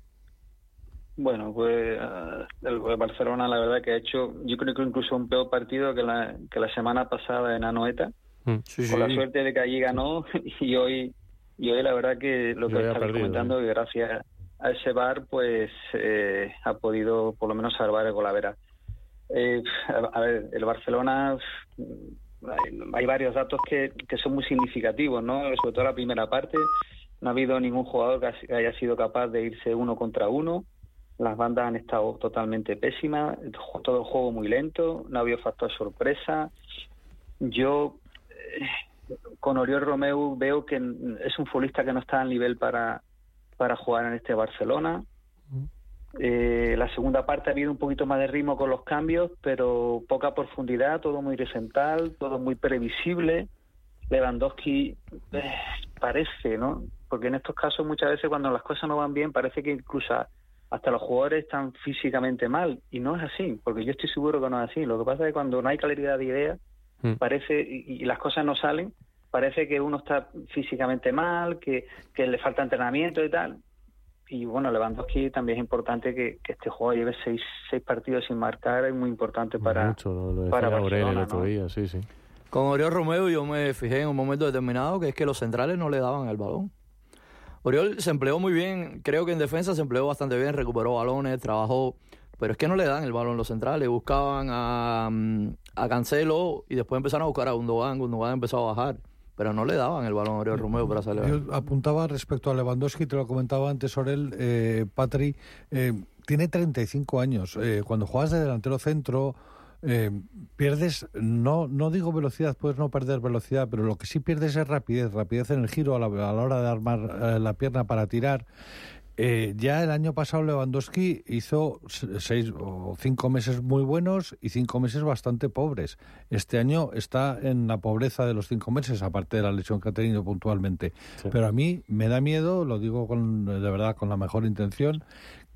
G: Bueno, pues eh, el, Barcelona la verdad que ha hecho, yo creo que incluso un peor partido que la, que la semana pasada en Anoeta, mm. con la suerte de que allí ganó y hoy y hoy la verdad que lo que está comentando, que gracias a ese bar pues eh, ha podido por lo menos salvar el Golavera. Eh, a ver, el Barcelona hay, varios datos que, que son muy significativos, ¿no? Sobre todo la primera parte, no ha habido ningún jugador que haya sido capaz de irse uno contra uno. Las bandas han estado totalmente pésimas, todo el juego muy lento, no ha habido factor sorpresa. Yo eh, con Oriol Romeu veo que es un futbolista que no está al nivel para, para jugar en este Barcelona. Eh, la segunda parte ha habido un poquito más de ritmo con los cambios, pero poca profundidad, todo muy horizontal, todo muy previsible. Lewandowski eh, parece, ¿no? Porque en estos casos muchas veces cuando las cosas no van bien parece que incluso hasta los jugadores están físicamente mal y no es así, porque yo estoy seguro que no es así. Lo que pasa es que cuando no hay claridad de ideas, mm. parece y, las cosas no salen, parece que uno está físicamente mal, que, que le falta entrenamiento y tal y bueno, Lewandowski también es importante que, este juego lleve seis, seis partidos sin marcar, es muy importante para,
B: Mucho, lo para Barcelona, el sí, sí.
C: Con Oriol Romeo yo me fijé en un momento determinado que es que los centrales no le daban el balón. Oriol se empleó muy bien, creo que en defensa se empleó bastante bien, recuperó balones, trabajó, pero es que no le dan el balón los centrales, buscaban a, a Cancelo y después empezaron a buscar a Gundogan, Gundogan empezó a bajar pero no le daban el balón a Oriol Romeo para salir.
E: Yo apuntaba respecto a Lewandowski, te lo comentaba antes Orel, eh, Patri, eh, tiene 35 años. Eh, cuando juegas de delantero centro, eh, pierdes, no, no digo velocidad, puedes no perder velocidad, pero lo que sí pierdes es rapidez, rapidez en el giro a la, a la hora de armar la pierna para tirar. Eh, ya el año pasado Lewandowski hizo seis o cinco meses muy buenos y cinco meses bastante pobres. Este año está en la pobreza de los cinco meses, aparte de la lesión que ha tenido puntualmente. Pero a mí me da miedo, lo digo con, de verdad con la mejor intención,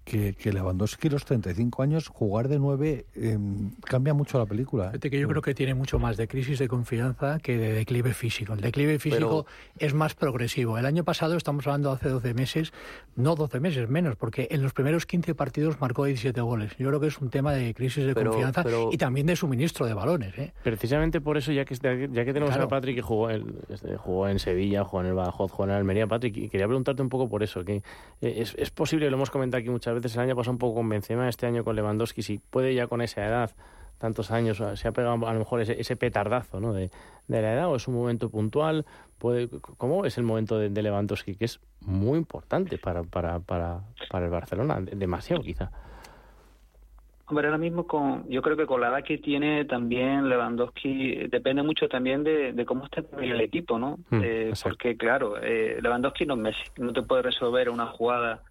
E: que, que Lewandowski los 35 años, jugar de 9 em, cambia mucho la película.
D: ¿eh? que yo creo que tiene mucho más de crisis de confianza que de declive físico. El declive físico es más progresivo. El año pasado, estamos hablando hace 12 meses, no 12 meses, menos, porque en los primeros 15 partidos marcó 17 goles. Yo creo que es un tema de crisis de confianza y también de suministro de balones. ¿eh?
B: Precisamente por eso, ya que, ya que tenemos a Patrick que jugó, este, jugó en Sevilla, jugó en el Badajoz, jugó en el Almería, Patrick, quería preguntarte un poco por eso, que eh, es, es posible, lo hemos comentado aquí muchas veces el año pasado un poco con Benzema, este año con Lewandowski, si puede ya con esa edad, tantos años, se ha pegado a lo mejor ese, petardazo ¿no? de, la edad o es un momento puntual, puede, ¿cómo es el momento de, Lewandowski? Que es muy importante para, para, para, para el Barcelona, demasiado quizá.
G: Hombre, ahora mismo con, yo creo que con la edad que tiene también Lewandowski depende mucho también de, cómo esté el equipo, ¿no? Hmm, eh, porque claro, eh, Lewandowski no es Messi, no te puede resolver una jugada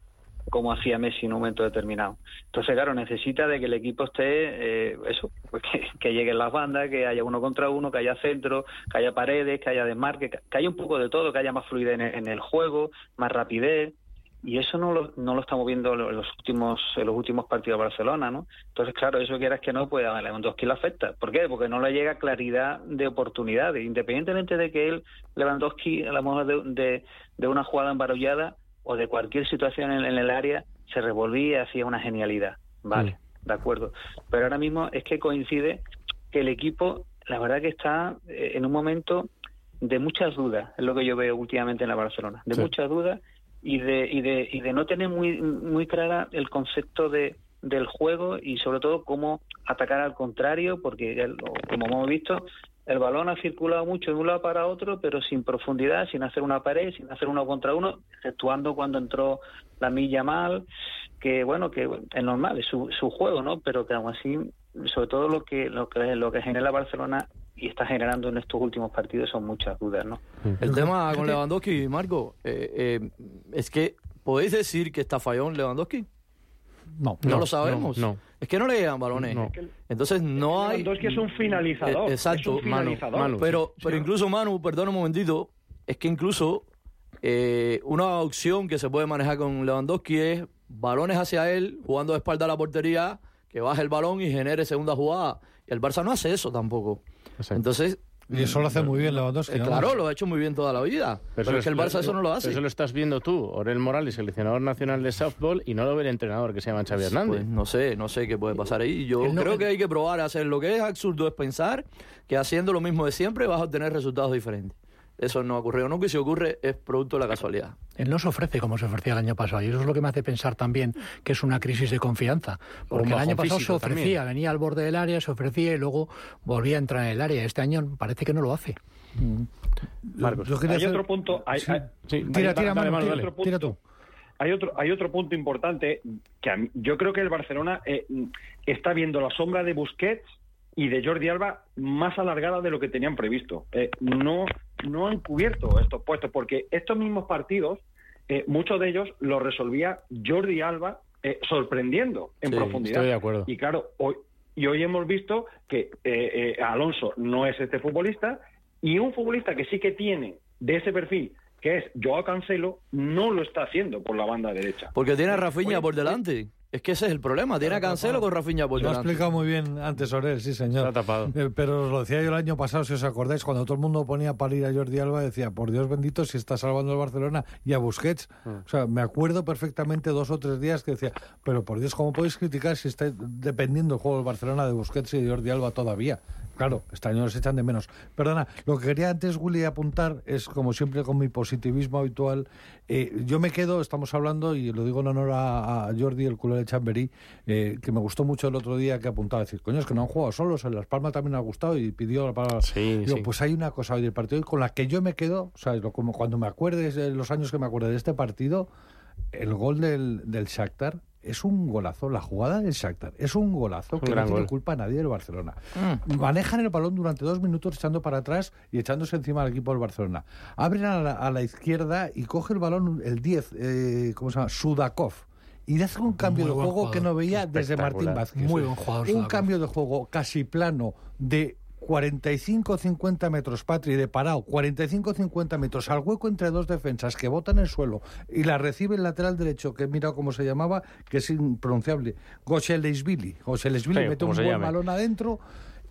G: como hacía Messi en un momento determinado. Entonces, claro, necesita de que el equipo esté, eh, eso, pues que, lleguen las bandas, que haya uno contra uno, que haya centro, que haya paredes, que haya desmarque, que, haya un poco de todo, que haya más fluidez en, el juego, más rapidez. Y eso no lo, no lo estamos viendo en los últimos en los últimos partidos de Barcelona, ¿no? Entonces, claro, eso quieras que no, pues a Lewandowski le afecta. ¿Por qué? Porque no le llega claridad de oportunidades. Independientemente de que él, Lewandowski, a lo mejor de, de, de una jugada embarullada, o de cualquier situación en, el área se revolvía y hacía una genialidad. Vale, de acuerdo. Pero ahora mismo es que coincide que el equipo, la verdad que está eh, en un momento de muchas dudas, es lo que yo veo últimamente en la Barcelona, de muchas dudas y de, y de, y de no tener muy, muy clara el concepto de, del juego y sobre todo cómo atacar al contrario, porque como hemos visto, el balón ha circulado mucho de un lado para otro, pero sin profundidad, sin hacer una pared, sin hacer uno contra uno, exceptuando cuando entró la milla mal, que bueno, que es normal, es su, su juego, ¿no? Pero que aún así, sobre todo lo que, lo que, lo que genera Barcelona y está generando en estos últimos partidos son muchas dudas, ¿no?
C: El tema con Lewandowski, Marco, eh, eh, es que podéis decir que está fallón Lewandowski.
E: No,
C: no, lo sabemos. No, Es que no le llegan balones. Entonces no hay.
F: que es un finalizador.
C: Eh, exacto,
F: Manu,
C: pero, pero incluso Manu, perdón un momentito, es que incluso eh, una opción que se puede manejar con Lewandowski es balones hacia él, jugando de espalda a la portería, que baje el balón y genere segunda jugada. Y el Barça no hace eso tampoco. Entonces,
E: Y eso lo hace muy bien Lewandowski.
C: Eh, claro, lo ha hecho muy bien toda la vida. Pero, es que el Barça eso no lo hace.
B: Eso lo estás viendo tú, Orel Morales, seleccionador nacional de softball, y no lo ve el entrenador que se llama Xavi Hernández.
C: Pues no sé, no sé qué puede pasar ahí. Yo creo que hay que probar a hacer lo que es absurdo es pensar que haciendo lo mismo de siempre vas a obtener resultados diferentes. Eso no ocurre. No que si ocurre es producto de la casualidad.
D: Él no se ofrece como se ofrecía el año pasado. Y eso es lo que me hace pensar también que es una crisis de confianza. Porque el año pasado se ofrecía, venía al borde del área, se ofrecía y luego volvía a entrar en el área. Este año parece que no lo hace.
F: Marcos. hay otro punto. Hay, tira, tira, tú. Hay otro, hay otro punto importante que yo creo que el Barcelona eh, está viendo la sombra de Busquets y de Jordi Alba más alargada de lo que tenían previsto. Eh, no, no han cubierto estos puestos, porque estos mismos partidos, eh, muchos de ellos los resolvía Jordi Alba eh, sorprendiendo en profundidad.
B: Estoy de acuerdo.
F: Y claro, hoy, y hoy hemos visto que Alonso no es este futbolista y un futbolista que sí que tiene de ese perfil que es Joao Cancelo, no lo está haciendo por la banda derecha.
C: Porque tiene a Rafinha por delante. Es que ese es el problema. Tiene a Cancelo con Rafinha por
E: Lo ha explicado muy bien antes Orel, sí, señor.
B: tapado.
E: Eh, pero os lo decía yo el año pasado, si os acordáis, cuando todo el mundo ponía para ir a Jordi Alba, decía, por Dios bendito, si está salvando el Barcelona y a Busquets. Mm. O sea, me acuerdo perfectamente dos o tres días que decía, pero por Dios, ¿cómo podéis criticar si está dependiendo el juego del Barcelona de Busquets y de Jordi Alba todavía? Claro, este año los echan de menos. Perdona, lo que quería antes, Willy, apuntar es, como siempre, con mi positivismo habitual. Eh, yo me quedo, estamos hablando, y lo digo en honor a, Jordi, el culo de Chamberí, eh, que me gustó mucho el otro día que apuntaba, decir, coño, es que no han jugado solos, en Las Palmas también ha gustado y pidió la palabra.
B: Sí,
E: Pues hay una cosa hoy del partido con la que yo me quedo, ¿sabes? Como cuando me acuerdes, de los años que me acuerdo de este partido, el gol del, del Shakhtar es un golazo. La jugada del Shakhtar es un golazo que no tiene culpa a nadie del Barcelona. Mm. Manejan el balón durante dos minutos echando para atrás y echándose encima al equipo del Barcelona. Abren a la, izquierda y coge el balón el 10, eh, ¿cómo se llama? Sudakov y hace un cambio de juego que no veía desde Martín Vázquez.
D: Muy buen jugador.
E: Un cambio de juego casi plano de 45-50 metros, Patri, de parado, 45-50 metros, al hueco entre dos defensas que botan el suelo y la recibe el lateral derecho, que mira cómo se llamaba, que es impronunciable, Goshelesvili. Goshelesvili mete un buen balón adentro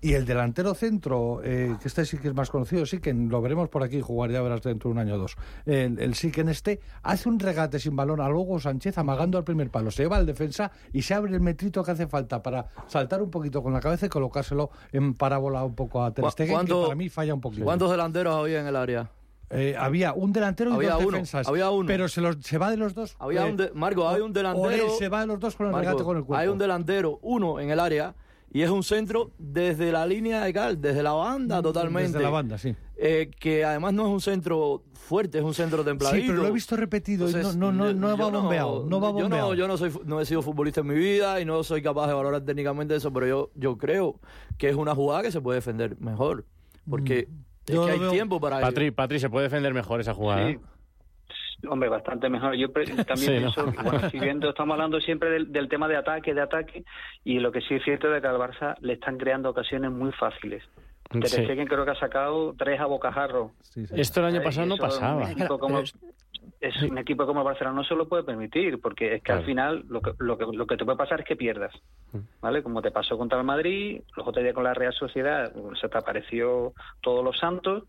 E: y el delantero centro, eh, que este sí que es más conocido, sí que lo veremos por aquí jugar, ya verás dentro de un año o dos. El, sí que en este hace un regate sin balón a Luego Sánchez amagando al primer palo. Se lleva al defensa y se abre el metrito que hace falta para saltar un poquito con la cabeza y colocárselo en parábola un poco a Ter Stegen, que para mí falla un poquito.
C: ¿Cuántos delanteros había en el área?
E: Eh, había un delantero y dos defensas.
C: Había uno.
E: Pero se, los, se va de los dos.
C: Había un Marco, hay un delantero.
E: se va de los dos con el regate con el cuerpo.
C: Hay un delantero, uno en el área y es un centro desde la línea de cal, desde la banda totalmente.
E: Desde la banda, sí.
C: Eh, que además no es un centro fuerte, es un centro templadito.
E: Sí, pero lo he visto repetido y no, no, no, no va bombeado. No, va bombeado.
C: Yo, no, soy, no he sido futbolista en mi vida y no soy capaz de valorar técnicamente eso, pero yo, yo creo que es una jugada que se puede defender mejor. Porque mm. es que hay tiempo para
B: Patri, Patri, ¿se puede defender mejor esa jugada?
G: Sí. Hombre, bastante mejor. Yo también pienso, bueno, si viendo, estamos hablando siempre del, tema de ataque, de ataque, y lo que sí es cierto es que al Barça le están creando ocasiones muy fáciles. Ter Stegen creo que ha sacado tres a bocajarro.
B: Esto el año pasado no pasaba.
G: es un equipo como el Barcelona no se lo puede permitir, porque es que al final lo que, lo, que, lo que te puede pasar es que pierdas. Mm. ¿Vale? Como te pasó contra el Madrid, los otros días con la Real Sociedad, se te apareció todos los santos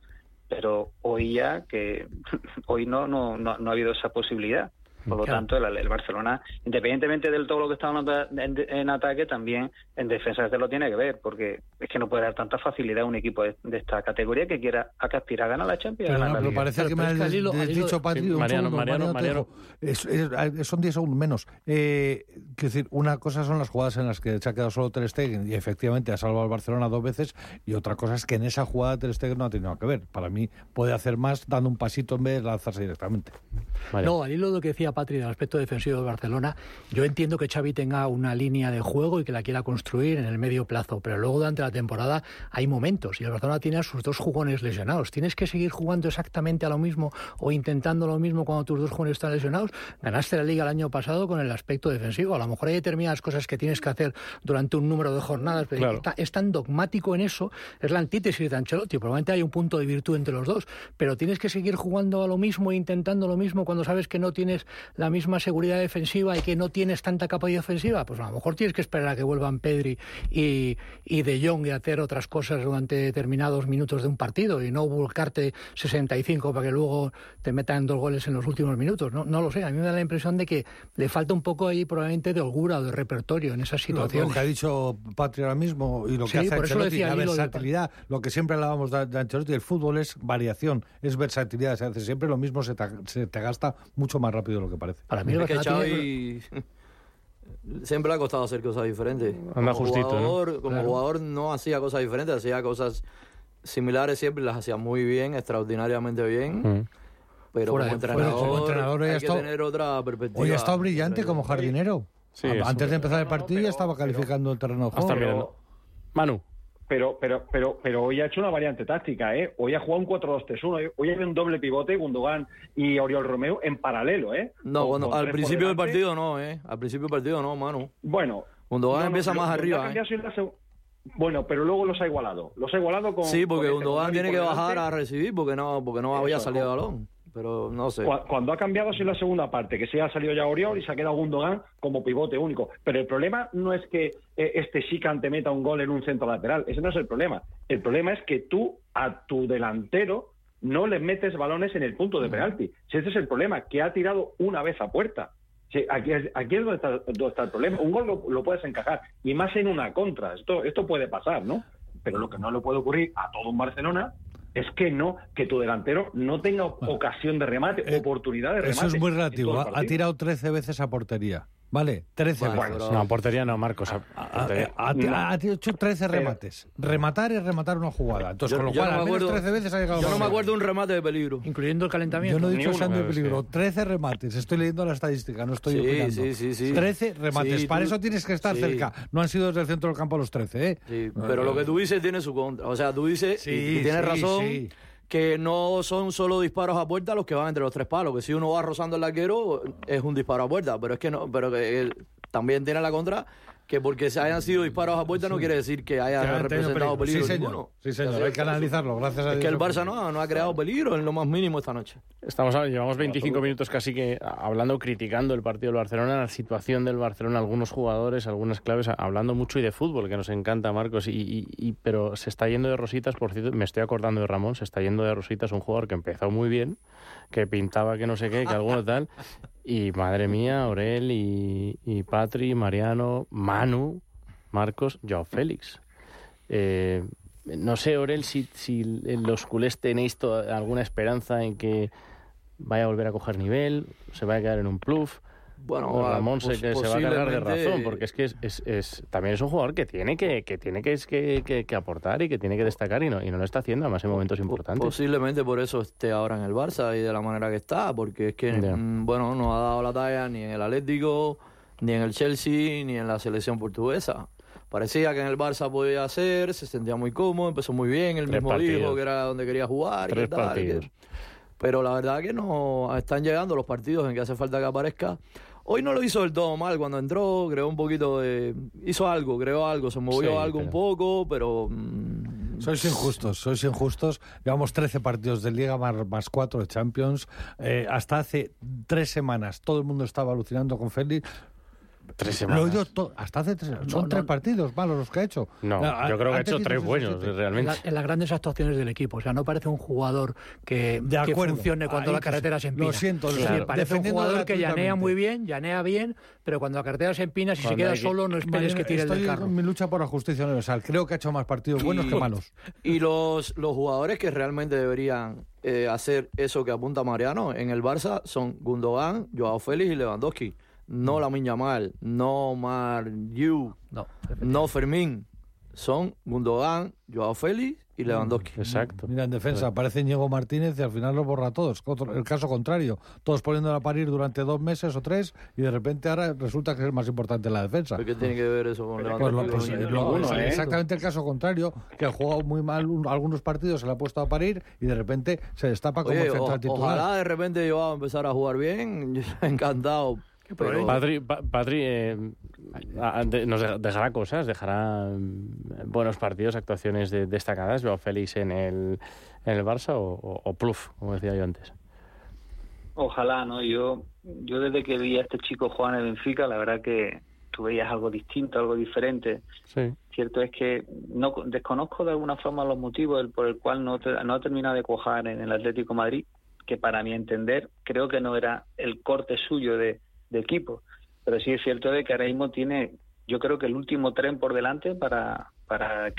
G: pero hoy ya que hoy no, no, no, no ha habido esa posibilidad. Por lo tanto, el, Barcelona, independientemente del todo lo que está hablando en, ataque, también en defensa se lo tiene que ver, porque es que no puede dar tanta facilidad a un equipo de, esta categoría que quiera a que aspira a ganar la Champions.
E: Pero, parece que me has dicho, Patri,
B: Mariano, Mariano, Mariano,
E: son 10 segundos menos. Eh, decir, una cosa son las jugadas en las que se ha quedado solo Ter Stegen y efectivamente ha salvado al Barcelona dos veces, y otra cosa es que en esa jugada Ter Stegen no ha tenido nada que ver. Para mí puede hacer más dando un pasito en vez de lanzarse directamente.
D: No, al hilo de lo que decía Patri del aspecto defensivo de Barcelona, yo entiendo que Xavi tenga una línea de juego y que la quiera construir en el medio plazo, pero luego durante la temporada hay momentos y el Barcelona tiene a sus dos jugones lesionados. ¿Tienes que seguir jugando exactamente a lo mismo o intentando lo mismo cuando tus dos jugones están lesionados? Ganaste la liga el año pasado con el aspecto defensivo. A lo mejor hay determinadas cosas que tienes que hacer durante un número de jornadas, pero es tan dogmático en eso, es la antítesis de Ancelotti. Probablemente hay un punto de virtud entre los dos, pero tienes que seguir jugando a lo mismo e intentando lo mismo cuando sabes que no tienes la misma seguridad defensiva y que no tienes tanta capacidad ofensiva, pues a lo mejor tienes que esperar a que vuelvan Pedri y, y De Jong y hacer otras cosas durante determinados minutos de un partido y no volcarte 65 para que luego te metan dos goles en los últimos minutos. No, no lo sé, a mí me da la impresión de que le falta un poco ahí probablemente de holgura o de repertorio en esas situaciones.
E: Lo, que ha dicho Patria ahora mismo y lo que hace Ancelotti, la versatilidad, lo, que siempre hablábamos de, de Ancelotti, el fútbol es variación, es versatilidad, se hace siempre lo mismo, se te, se te gasta mucho más rápido de lo que parece.
C: Para mí es que Xavi siempre le ha costado hacer cosas diferentes.
B: Anda como justito,
C: jugador,
B: ¿no?
C: Como jugador no hacía cosas diferentes, hacía cosas similares siempre, las hacía muy bien, extraordinariamente bien. Mm. Pero como, entrenador, como entrenador, hay que tener otra perspectiva.
E: Hoy ha estado brillante como jardinero. Sí, Antes de empezar el partido ya estaba calificando el terreno de
B: juego. Manu
F: pero, pero, pero, pero hoy ha hecho una variante táctica, ¿eh? Hoy ha jugado un 4-2-3-1. Hoy hay un doble pivote, Gundogan y Oriol Romeo en paralelo, ¿eh?
C: No, cuando, al principio del partido no, ¿eh? Al principio del partido no, mano.
F: Bueno.
C: Gundogan no, empieza más arriba, ¿eh?
F: Bueno, pero luego los ha igualado. Los ha igualado con.
C: Sí, porque con Gundogan tiene que bajar a recibir porque no, porque no había salido el balón pero no sé.
F: Cuando ha cambiado ha sido la segunda parte, que se ha salido ya Oriol y se ha quedado Gundogan como pivote único. Pero el problema no es que eh, este Sican te meta un gol en un centro lateral, ese no es el problema. El problema es que tú a tu delantero no le metes balones en el punto de penalti. Si ese es el problema, que ha tirado una vez a puerta. aquí, es, aquí es donde está, el problema. Un gol lo, puedes encajar, y más en una contra. Esto, esto puede pasar, ¿no? Pero lo que no le puede ocurrir a todo un Barcelona es que no, que tu delantero no tenga ocasión de remate, eh, oportunidad de remate.
E: Eso es muy relativo. Ha, tirado 13 veces a portería. Vale, 13 veces.
B: No, portería no, Marcos.
E: Ha, hecho 13 remates. Rematar es rematar una jugada. Entonces, con lo cual, al menos 13 veces ha llegado
C: Yo no me acuerdo de un remate de peligro.
D: Incluyendo el calentamiento.
E: Yo no he dicho usando de peligro. 13 remates. Estoy leyendo la estadística, no estoy opinando.
C: Sí, sí, sí.
E: 13 remates. Para eso tienes que estar cerca. No han sido desde el centro del campo los 13, ¿eh?
C: Sí, pero lo que tú dices tiene su contra. O sea, tú dices, y, tienes razón que no son solo disparos a puerta los que van entre los tres palos, que si uno va rozando el arquero es un disparo a puerta, pero es que no, pero que también tiene la contra que porque se hayan sido disparos a puerta no quiere decir que haya representado peligro,
E: sí, señor. Sí, señor, hay que analizarlo, gracias a
C: Dios. Es que el Barça no, no ha creado peligro en lo más mínimo esta noche.
B: Estamos llevamos 25 minutos casi que hablando, criticando el partido del Barcelona, la situación del Barcelona, algunos jugadores, algunas claves, hablando mucho y de fútbol, que nos encanta, Marcos, y, y, pero se está yendo de rositas, por cierto, me estoy acordando de Ramón, se está yendo de rositas un jugador que empezó muy bien, que pintaba que no sé qué, que alguno tal, y madre mía, Aurel y, y Patri, Mariano, Manu, Marcos, Joao Félix. Eh, no sé, Orel, si, si los culés tenéis alguna esperanza en que vaya a volver a coger nivel, se vaya a quedar en un pluf. Bueno, Ramón se, se, va a cargar de razón, porque es que es, es, también es un jugador que tiene que, que tiene que, que, que, aportar y que tiene que destacar y no, y no lo está haciendo, además en momentos importantes.
C: Posiblemente por eso esté ahora en el Barça y de la manera que está, porque es que, mm, bueno, no ha dado la talla ni en el Atlético, ni en el Chelsea, ni en la selección portuguesa. Parecía que en el Barça podía hacer, se sentía muy cómodo, empezó muy bien, el mismo dijo que era donde quería jugar.
B: Tres
C: y tal,
B: partidos.
C: pero la verdad que no están llegando los partidos en que hace falta que aparezca. Hoy no lo hizo del todo mal cuando entró, creó un poquito de... hizo algo, creó algo, se movió algo un poco, pero...
E: Mm, sois injustos, sois injustos. Llevamos 13 partidos de Liga más, más 4 de Champions. Eh, hasta hace tres semanas todo el mundo estaba alucinando con Félix.
B: Tres semanas.
E: hasta hace tres Son tres partidos malos los que ha hecho.
B: No, yo creo que ha hecho tres buenos, realmente.
D: En, las grandes actuaciones del equipo. O sea, no parece un jugador que, que funcione cuando la carretera se empina.
E: Lo siento,
D: parece un jugador que llanea muy bien, llanea bien, pero cuando la carretera se empina, si se queda solo, no esperes que tire el del carro.
E: mi lucha por la justicia universal. Creo que ha hecho más partidos buenos que malos.
C: Y los, los jugadores que realmente deberían eh, hacer eso que apunta Mariano en el Barça son Gundogan, Joao Félix y Lewandowski no la Yamal, no Mar Yu, no, no Fermín. Son Gundogan, Joao Félix y Lewandowski.
B: Exacto.
E: Mira, en defensa aparece Diego Martínez y al final lo borra a todos. El caso contrario, todos poniéndola a parir durante dos meses o tres y de repente ahora resulta que es el más importante en la defensa.
C: ¿Qué tiene que ver eso con Lewandowski?
E: Pues ¿eh? exactamente el caso contrario, que ha jugado muy mal algunos partidos, se le ha puesto a parir y de repente se destapa como central titular.
C: Ojalá de repente Joao empezar a jugar bien, encantado
B: Patri, eh, nos dejará cosas, dejará mm, buenos partidos, actuaciones destacadas. Veo Félix en el, en el Barça o, o, Pluf, como decía yo antes.
G: ojalá, ¿no? Yo, yo desde que vi a este chico jugar en el Benfica, la verdad que tú veías algo distinto, algo diferente. Sí. Cierto es que no desconozco de alguna forma los motivos por el cual no, no ha terminado de cuajar en el Atlético Madrid, que para mi entender creo que no era el corte suyo de, de equipo. Pero sí es cierto de que ahora mismo tiene, yo creo que el último tren por delante para, para,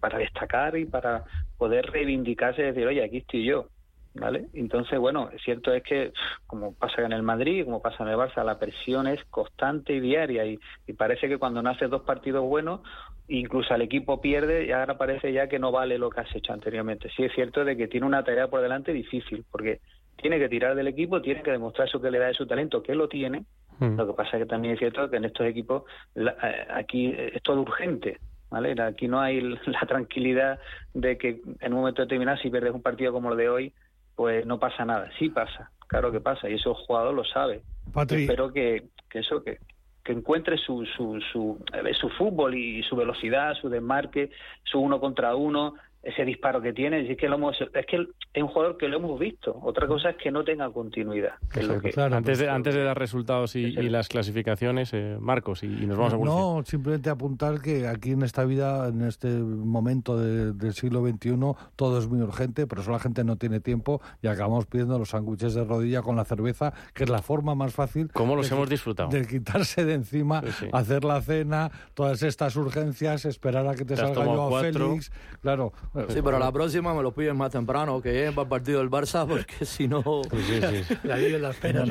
G: para destacar y para poder reivindicarse y decir, oye, aquí estoy yo. ¿Vale? Entonces, bueno, cierto es que, como pasa en el Madrid, como pasa en el Barça, la presión es constante y diaria y, parece que cuando nace dos partidos buenos, incluso el equipo pierde y ahora parece ya que no vale lo que has hecho anteriormente. Sí es cierto de que tiene una tarea por delante difícil, porque tiene que tirar del equipo, tiene que demostrar su calidad de su talento, que lo tiene. Hmm. Lo que pasa es que también es cierto que en estos equipos eh, aquí es todo urgente. ¿Vale? Aquí no hay la tranquilidad de que en un momento determinado, si pierdes un partido como el de hoy, pues no pasa nada. Sí pasa, claro que pasa, y eso el jugador lo sabe. Espero que, que eso, que, que encuentre su, su, su, eh, su fútbol y su velocidad, su desmarque, su uno contra uno, ese disparo que tiene. Es que, lo hemos, es que es un jugador que lo hemos visto. Otra cosa es que no tenga continuidad.
B: antes, de, antes de dar resultados y, las clasificaciones, eh, Marcos, y, nos vamos a
E: No, simplemente apuntar que aquí en esta vida, en este momento del siglo XXI, todo es muy urgente, pero eso la gente no tiene tiempo y acabamos pidiendo los sándwiches de rodilla con la cerveza, que es la forma más fácil.
B: ¿Cómo los hemos disfrutado?
E: De quitarse de encima, hacer la cena, todas estas urgencias, esperar a que te, salga yo a Félix. Claro,
C: Sí, pero la próxima me lo piden más temprano, que es para el partido del Barça, porque si no...
E: Sí, sí, las penas.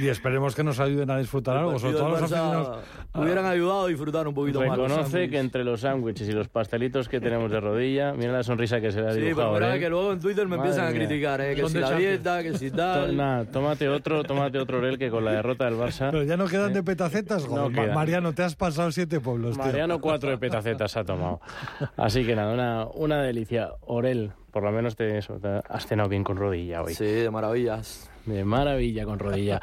E: y esperemos que nos ayuden a disfrutar algo, sobre todo los aficionados...
C: Hubieran ayudado a disfrutar un poquito
B: más. Reconoce que entre los sándwiches y los pastelitos que tenemos de rodilla, mira la sonrisa que se le ha dibujado.
C: Sí, pero ¿eh? que luego en Twitter me empiezan a criticar, ¿eh? que si la dieta, que si tal...
B: Nada, tómate otro, tómate otro Orel que con la derrota del Barça...
E: Pero ya no quedan de petacetas, Mariano, te has pasado siete pueblos,
B: Mariano cuatro de petacetas ha tomado. Así que nada, una, una delicia Orel, por lo menos te, eso, has cenado bien con rodilla hoy.
C: Sí, de maravillas.
B: De maravilla con rodilla.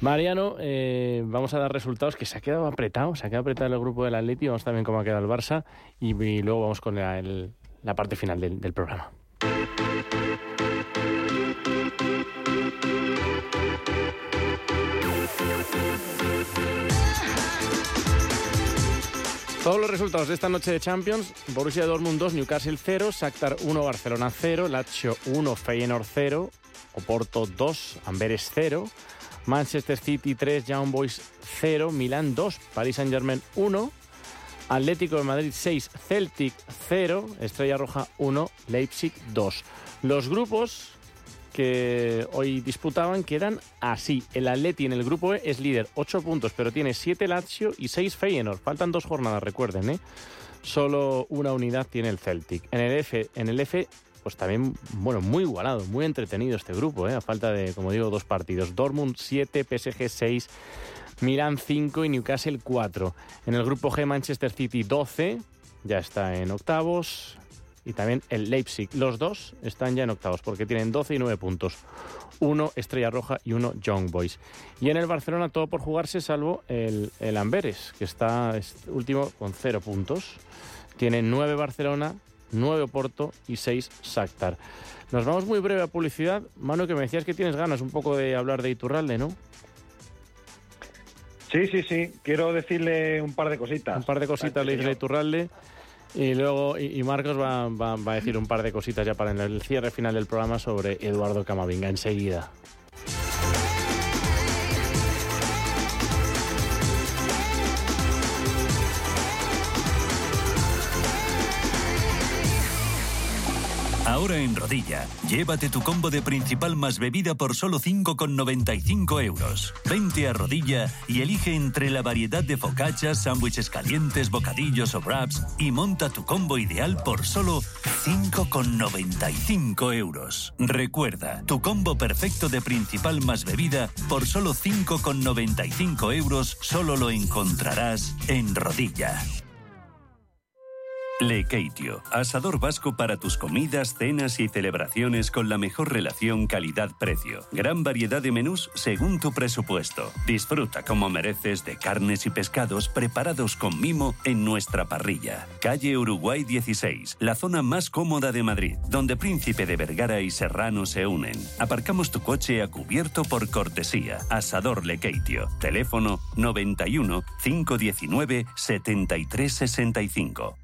B: Mariano, eh, vamos a dar resultados que se ha quedado apretado, se ha quedado apretado el grupo del Atleti, vamos también cómo ha quedado el Barça y, luego vamos con la, parte final del programa. Todos los resultados de esta noche de Champions, Borussia Dortmund 2, Newcastle 0, Shakhtar 1, Barcelona 0, Lazio 1, Feyenoord 0, Oporto 2, Amberes 0, Manchester City 3, Young Boys 0, Milán 2, Paris Saint-Germain 1, Atlético de Madrid 6, Celtic 0, Estrella Roja 1, Leipzig 2. Los grupos que hoy disputaban quedan así. El Atleti en el grupo E es líder, 8 puntos, pero tiene 7 Lazio y 6 Feyenoord. Faltan dos jornadas, recuerden, ¿eh? Solo una unidad tiene el Celtic. En el F, en el F pues también, bueno, muy igualado, muy entretenido este grupo, ¿eh? a falta de, como digo, dos partidos. Dortmund 7, PSG 6, Milan 5 y Newcastle 4. En el grupo G, Manchester City 12, ya está en octavos y también el Leipzig. Los dos están ya en octavos porque tienen 12 y 9 puntos. Uno Estrella Roja y uno Young Boys. Y en el Barcelona todo por jugarse salvo el, el Amberes, que está último con 0 puntos. Tiene 9 Barcelona, 9 Porto y 6 Shakhtar. Nos vamos muy breve a publicidad. Manu, que me decías que tienes ganas un poco de hablar de Iturralde, ¿no?
F: Sí, sí, sí. Quiero decirle un par de cositas.
B: Un par de cositas le dice Iturralde. Y luego, y, Marcos va, va, va, a decir un par de cositas ya para el cierre final del programa sobre Eduardo Camavinga enseguida.
A: Ahora en Rodilla, llévate tu combo de principal más bebida por solo 5,95 euros. Vente a Rodilla y elige entre la variedad de focachas, sándwiches calientes, bocadillos o wraps y monta tu combo ideal por solo 5,95 euros. Recuerda, tu combo perfecto de principal más bebida por solo 5,95 euros solo lo encontrarás en Rodilla. Lekeitio, asador vasco para tus comidas, cenas y celebraciones con la mejor relación calidad-precio. Gran variedad de menús según tu presupuesto. Disfruta como mereces de carnes y pescados preparados con mimo en nuestra parrilla. Calle Uruguay 16, la zona más cómoda de Madrid, donde Príncipe de Vergara y Serrano se unen. Aparcamos tu coche a cubierto por cortesía. Asador Lekeitio. Teléfono 91 519 7365.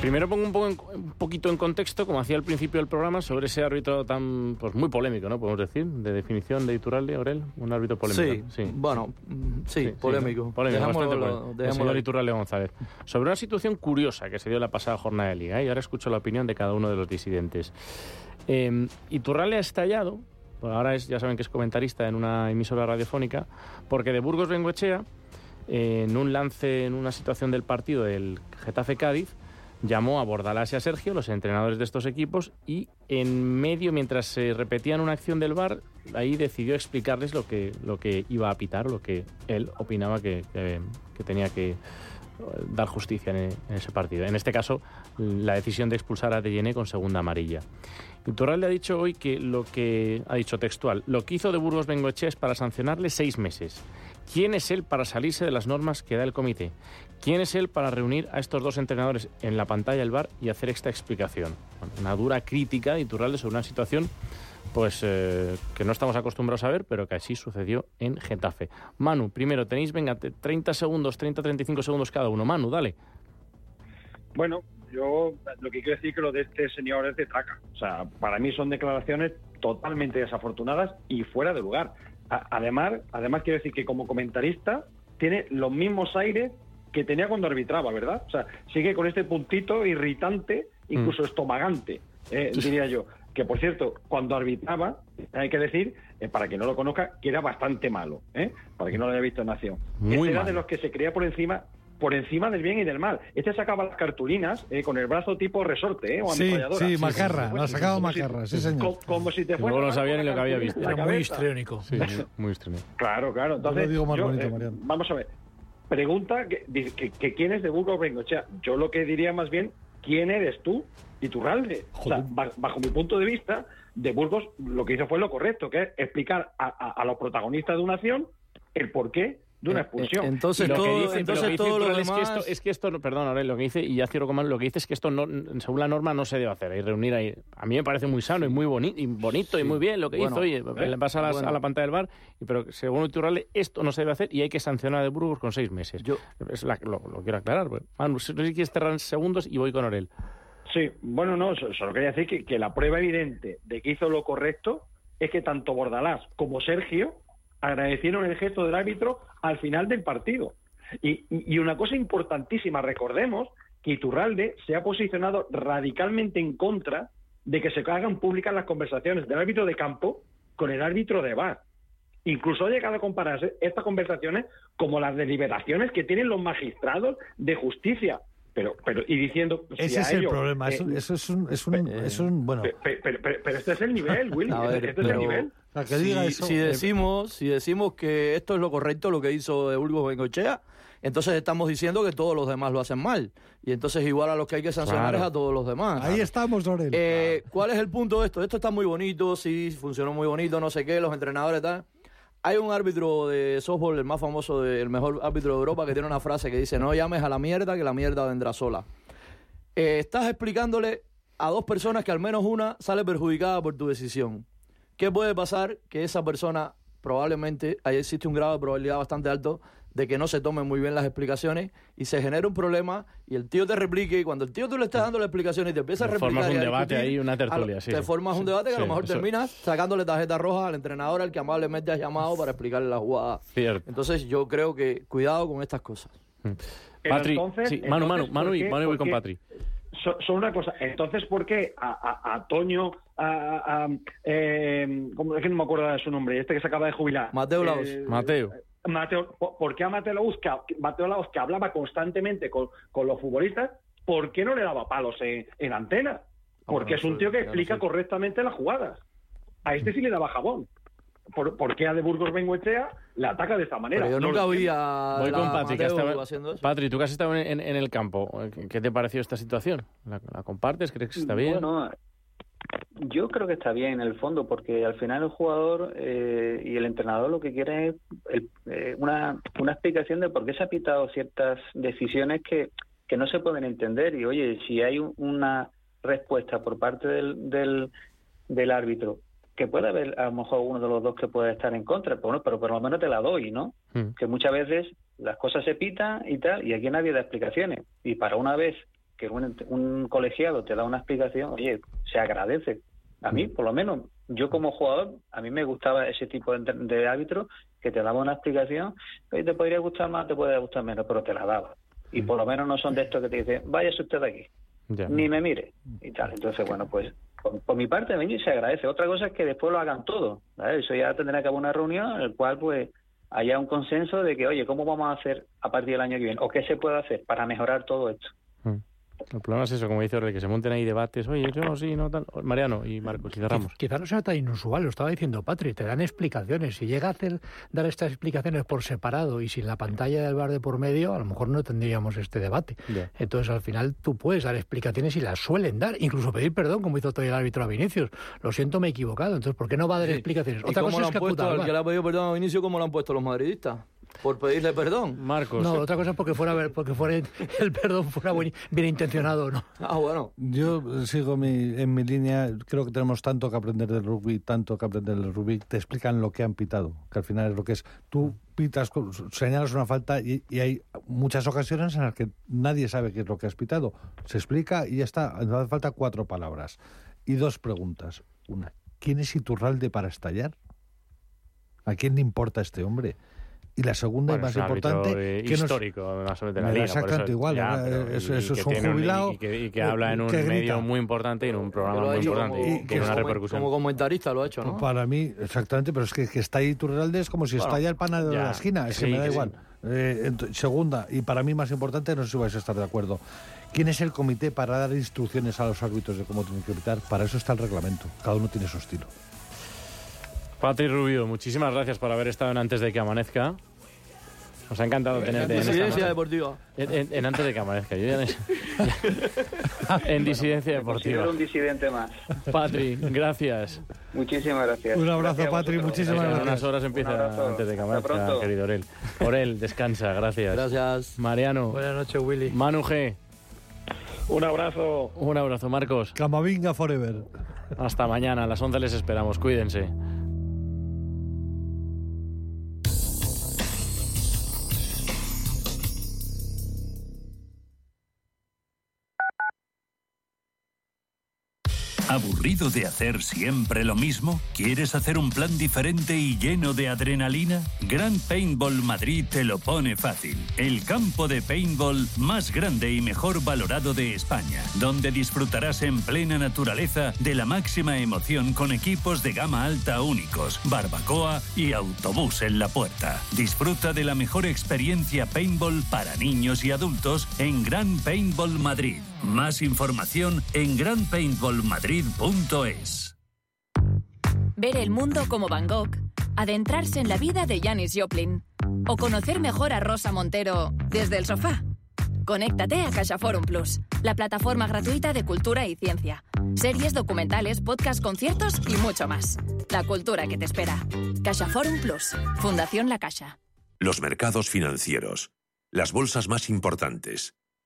B: Primero pongo un, poco un, poquito en contexto, como hacía al principio del programa, sobre ese árbitro tan pues muy polémico, ¿no? Podemos decir, de definición de Iturralde, Aurel, un árbitro polémico.
C: Sí, bueno, sí, polémico.
B: polémico, bastante señor Iturralde González. Sobre una situación curiosa que se dio en la pasada jornada de Liga, ¿eh? y ahora escucho la opinión de cada uno de los disidentes. Eh, Iturralde ha estallado, pues ahora es, ya saben que es comentarista en una emisora radiofónica, porque de Burgos Bengoechea, eh, en un lance, en una situación del partido del Getafe Cádiz, llamó a Bordalás y a Sergio, los entrenadores de estos equipos, y en medio, mientras se repetían una acción del bar, ahí decidió explicarles lo que, lo que iba a pitar, lo que él opinaba que, que, tenía que eh, dar justicia en, ese partido. En este caso, la decisión de expulsar a Dejene con segunda amarilla. Turral le ha dicho hoy que lo que ha dicho textual, lo que hizo de Burgos Bengoche es para sancionarle seis meses. ¿Quién es él para salirse de las normas que da el comité? ¿Quién es él para reunir a estos dos entrenadores en la pantalla del bar y hacer esta explicación? una dura crítica de Iturralde sobre una situación pues eh, que no estamos acostumbrados a ver, pero que así sucedió en Getafe. Manu, primero tenéis, venga, 30 segundos, 30, 35 segundos cada uno. Manu, dale.
F: Bueno, yo lo que quiero decir que lo de este señor es de traca. O sea, para mí son declaraciones totalmente desafortunadas y fuera de lugar. además, además quiero decir que como comentarista tiene los mismos aires que tenía cuando arbitraba, ¿verdad? O sea, sigue con este puntito irritante, incluso mm. estomagante, eh, diría yo. Que por cierto, cuando arbitraba, hay que decir, eh, para que no lo conozca, que era bastante malo, ¿eh? para que no lo haya visto en Nación. Muy este era de los que se creía por encima por encima del bien y del mal. Este sacaba las cartulinas eh, con el brazo tipo resorte, ¿eh? O
E: sí, sí, macarra, lo ha sacado macarra, sí, señor.
F: Como, si te fuera.
B: No lo sabía ni lo que había visto.
D: Era muy histriónico.
B: Sí, muy histriónico.
F: Claro, claro. Entonces,
E: digo más bonito, Mariano.
F: vamos a ver pregunta que, que, quién es de Burgos Bengochea. Yo lo que diría más bien, ¿quién eres tú, Iturralde? O sea, bajo mi punto de vista, de Burgos lo que hizo fue lo correcto, que es explicar a, los protagonistas de una acción el porqué de una eh, eh, expulsión.
C: Entonces, todo, lo que entonces todo lo demás...
B: es, que esto, es que esto, perdón, ahora lo que dice, y ya cierro con lo que dice es que esto, no, según la norma, no se debe hacer. Y reunir ahí. A mí me parece muy sano y muy bonito y, bonito y muy bien lo que hizo. Oye, ¿eh? le pasa a, la pantalla del bar, pero según Iturralde, esto no se debe hacer y hay que sancionar a Burgos con seis meses. Yo lo, quiero aclarar. Pues. Manu, si no sé si quieres cerrar segundos y voy con Orel.
F: Sí, bueno, no, solo quería decir que, que la prueba evidente de que hizo lo correcto es que tanto Bordalás como Sergio agradecieron el gesto del árbitro al final del partido. Y, una cosa importantísima, recordemos que Iturralde se ha posicionado radicalmente en contra de que se hagan públicas las conversaciones del árbitro de campo con el árbitro de bar. Incluso ha llegado a compararse estas conversaciones como las deliberaciones que tienen los magistrados de justicia pero pero y diciendo
E: ese es el problema eso, eh, es un es un, es un bueno
F: pero, pero, este es el nivel Willy este es el nivel
C: si, decimos si decimos que esto es lo correcto lo que hizo de Burgos Bengochea entonces estamos diciendo que todos los demás lo hacen mal. Y entonces igual a los que hay que sancionar es a todos los demás.
E: Ahí estamos Dorel
C: eh, ¿cuál es el punto de esto? esto está muy bonito sí funcionó muy bonito no sé qué los entrenadores tal. Hay un árbitro de softball, el más famoso, el mejor árbitro de Europa, que tiene una frase que dice, no llames a la mierda, que la mierda vendrá sola. Eh, estás explicándole a dos personas que al menos una sale perjudicada por tu decisión. ¿Qué puede pasar? Que esa persona probablemente, ahí existe un grado de probabilidad bastante alto de que no se tomen muy bien las explicaciones y se genera un problema y el tío te replique y cuando el tío tú le estás dando la explicación y te empieza a replicar...
B: Formas un debate ahí, una tertulia,
C: sí. Te formas un debate que a lo mejor terminas sacándole tarjeta roja al entrenador al que amablemente has llamado para explicarle la jugada.
B: Cierto.
C: Entonces yo creo que cuidado con estas cosas.
B: Mm. Patri, sí, Manu, Manu, Manu, y, Manu voy con Patri.
F: Son una cosa. Entonces, ¿por qué a, a, Toño, a, a eh, es que no me acuerdo de su nombre, este que se acaba de jubilar?
C: Mateo Laos.
B: Eh, Mateo.
F: Mateo, ¿por qué a Mateo Laos, que, Mateo que hablaba constantemente con, los futbolistas, ¿por qué no le daba palos en, antena? Ah, Porque es un tío que explica correctamente las jugadas. A este sí le daba jabón. ¿Por, qué a De Burgos Bengoechea le ataca de esta manera?
C: yo nunca Voy con
B: Patri, Patri, tú que has estado en, el campo, ¿qué te pareció esta situación? ¿La, compartes? ¿Crees que está bien?
G: Bueno, yo creo que está bien en el fondo, porque al final el jugador eh, y el entrenador lo que quieren es eh, una, una explicación de por qué se ha pitado ciertas decisiones que, que no se pueden entender. Y oye, si hay una respuesta por parte del, del, del árbitro que puede haber a lo mejor uno de los dos que puede estar en contra, pero, bueno, pero por lo menos te la doy, ¿no? Hmm. Que muchas veces las cosas se pitan y tal, y aquí nadie da explicaciones. Y para una vez que un, colegiado te da una explicación, oye, se agradece. A mí, hmm. por lo menos, yo como jugador, a mí me gustaba ese tipo de, árbitro que te daba una explicación, y te podría gustar más, te puede gustar menos, pero te la daba. Y hmm. por lo menos no son de estos que te dicen, váyase usted de aquí, ni me mire, y tal. Entonces, bueno, pues por, mi parte, a se agradece. Otra cosa es que después lo hagan todo. Eso ya tendrá que haber una reunión en la cual pues haya un consenso de que, oye, ¿cómo vamos a hacer a partir del año que viene? ¿O qué se puede hacer para mejorar todo esto?
B: El problema es eso, como dice Orel, que se monten ahí debates, oye, yo no, sí, no, tal. Mariano y Marcos, y cerramos.
D: Quizá no sea tan inusual, lo estaba diciendo Patri, te dan explicaciones. Si llega a hacer, dar estas explicaciones por separado y sin la pantalla del bar de por medio, a lo mejor no tendríamos este debate. Entonces, al final, tú puedes dar explicaciones y las suelen dar, incluso pedir perdón, como hizo todo el árbitro a Vinicius. Lo siento, me he equivocado. Entonces, ¿por qué no va a dar explicaciones?
C: Otra cosa es que, puesto, que le ha pedido perdón a Vinicius, ¿cómo lo han puesto los madridistas? Por pedirle perdón.
B: Marcos.
D: No, otra cosa es porque fuera porque fuera el perdón fuera bien intencionado, ¿no?
C: Ah, bueno.
E: Yo sigo mi, en mi línea, creo que tenemos tanto que aprender del rugby, tanto que aprender del rugby, te explican lo que han pitado, que al final es lo que es. Tú pitas, señalas una falta y, hay muchas ocasiones en las que nadie sabe qué es lo que has pitado. Se explica y ya está, hace falta cuatro palabras. Y dos preguntas. Una, ¿quién es Iturralde para estallar? ¿A quién le importa este hombre? Y la segunda y más importante.
B: que histórico, más o menos de la liga.
E: Exactamente igual. eso, es un jubilado.
B: y, que, habla en un medio muy importante y en un programa muy importante. y, que una repercusión.
C: Como comentarista lo ha hecho, ¿no?
E: Para mí, exactamente, pero es que, que está ahí Turralde es como si está allá el panadero de la esquina. Es que me da igual. Eh, segunda, y para mí más importante, no sé si vais a estar de acuerdo. ¿Quién es el comité para dar instrucciones a los árbitros de cómo tienen que pitar? Para eso está el reglamento. Cada uno tiene su estilo.
B: Patri Rubio, muchísimas gracias por haber estado en Antes de que Amanezca. Nos ha encantado tenerte en
C: Disidencia Deportiva.
B: En, Antes de que Amanezca. Yo ya en Disidencia Deportiva.
G: un disidente más.
B: Patri, gracias.
G: Muchísimas gracias.
E: Un abrazo, Patri. Muchísimas gracias. En
B: unas horas empieza Antes de que Amanezca, querido Orel. Orel, descansa. Gracias.
C: Gracias.
B: Mariano.
D: Buenas noches, Willy.
B: Manu G.
F: Un abrazo.
B: Un abrazo, Marcos.
E: Camavinga Forever.
B: Hasta mañana. A las 11 les esperamos. Cuídense.
A: ¿Aburrido de hacer siempre lo mismo? ¿Quieres hacer un plan diferente y lleno de adrenalina? Grand Paintball Madrid te lo pone fácil. El campo de paintball más grande y mejor valorado de España, donde disfrutarás en plena naturaleza de la máxima emoción con equipos de gama alta únicos, barbacoa y autobús en la puerta. Disfruta de la mejor experiencia paintball para niños y adultos en Grand Paintball Madrid. Más información en grandpaintballmadrid.es.
H: Ver el mundo como Van Gogh, adentrarse en la vida de Janis Joplin o conocer mejor a Rosa Montero desde el sofá. Conéctate a CaixaForum Plus, la plataforma gratuita de cultura y ciencia. Series, documentales, podcasts, conciertos y mucho más. La cultura que te espera. CaixaForum Plus, Fundación La Caixa.
I: Los mercados financieros, las bolsas más importantes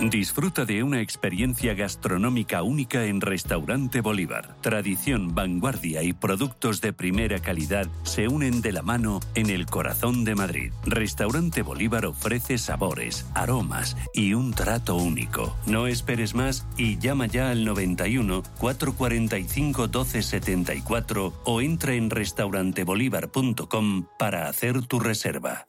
A: Disfruta de una experiencia gastronómica única en Restaurante Bolívar. Tradición, vanguardia y productos de primera calidad se unen de la mano en el corazón de Madrid. Restaurante Bolívar ofrece sabores, aromas y un trato único. No esperes más y llama ya al 91 445 1274 o entra en restaurantebolívar.com para hacer tu reserva.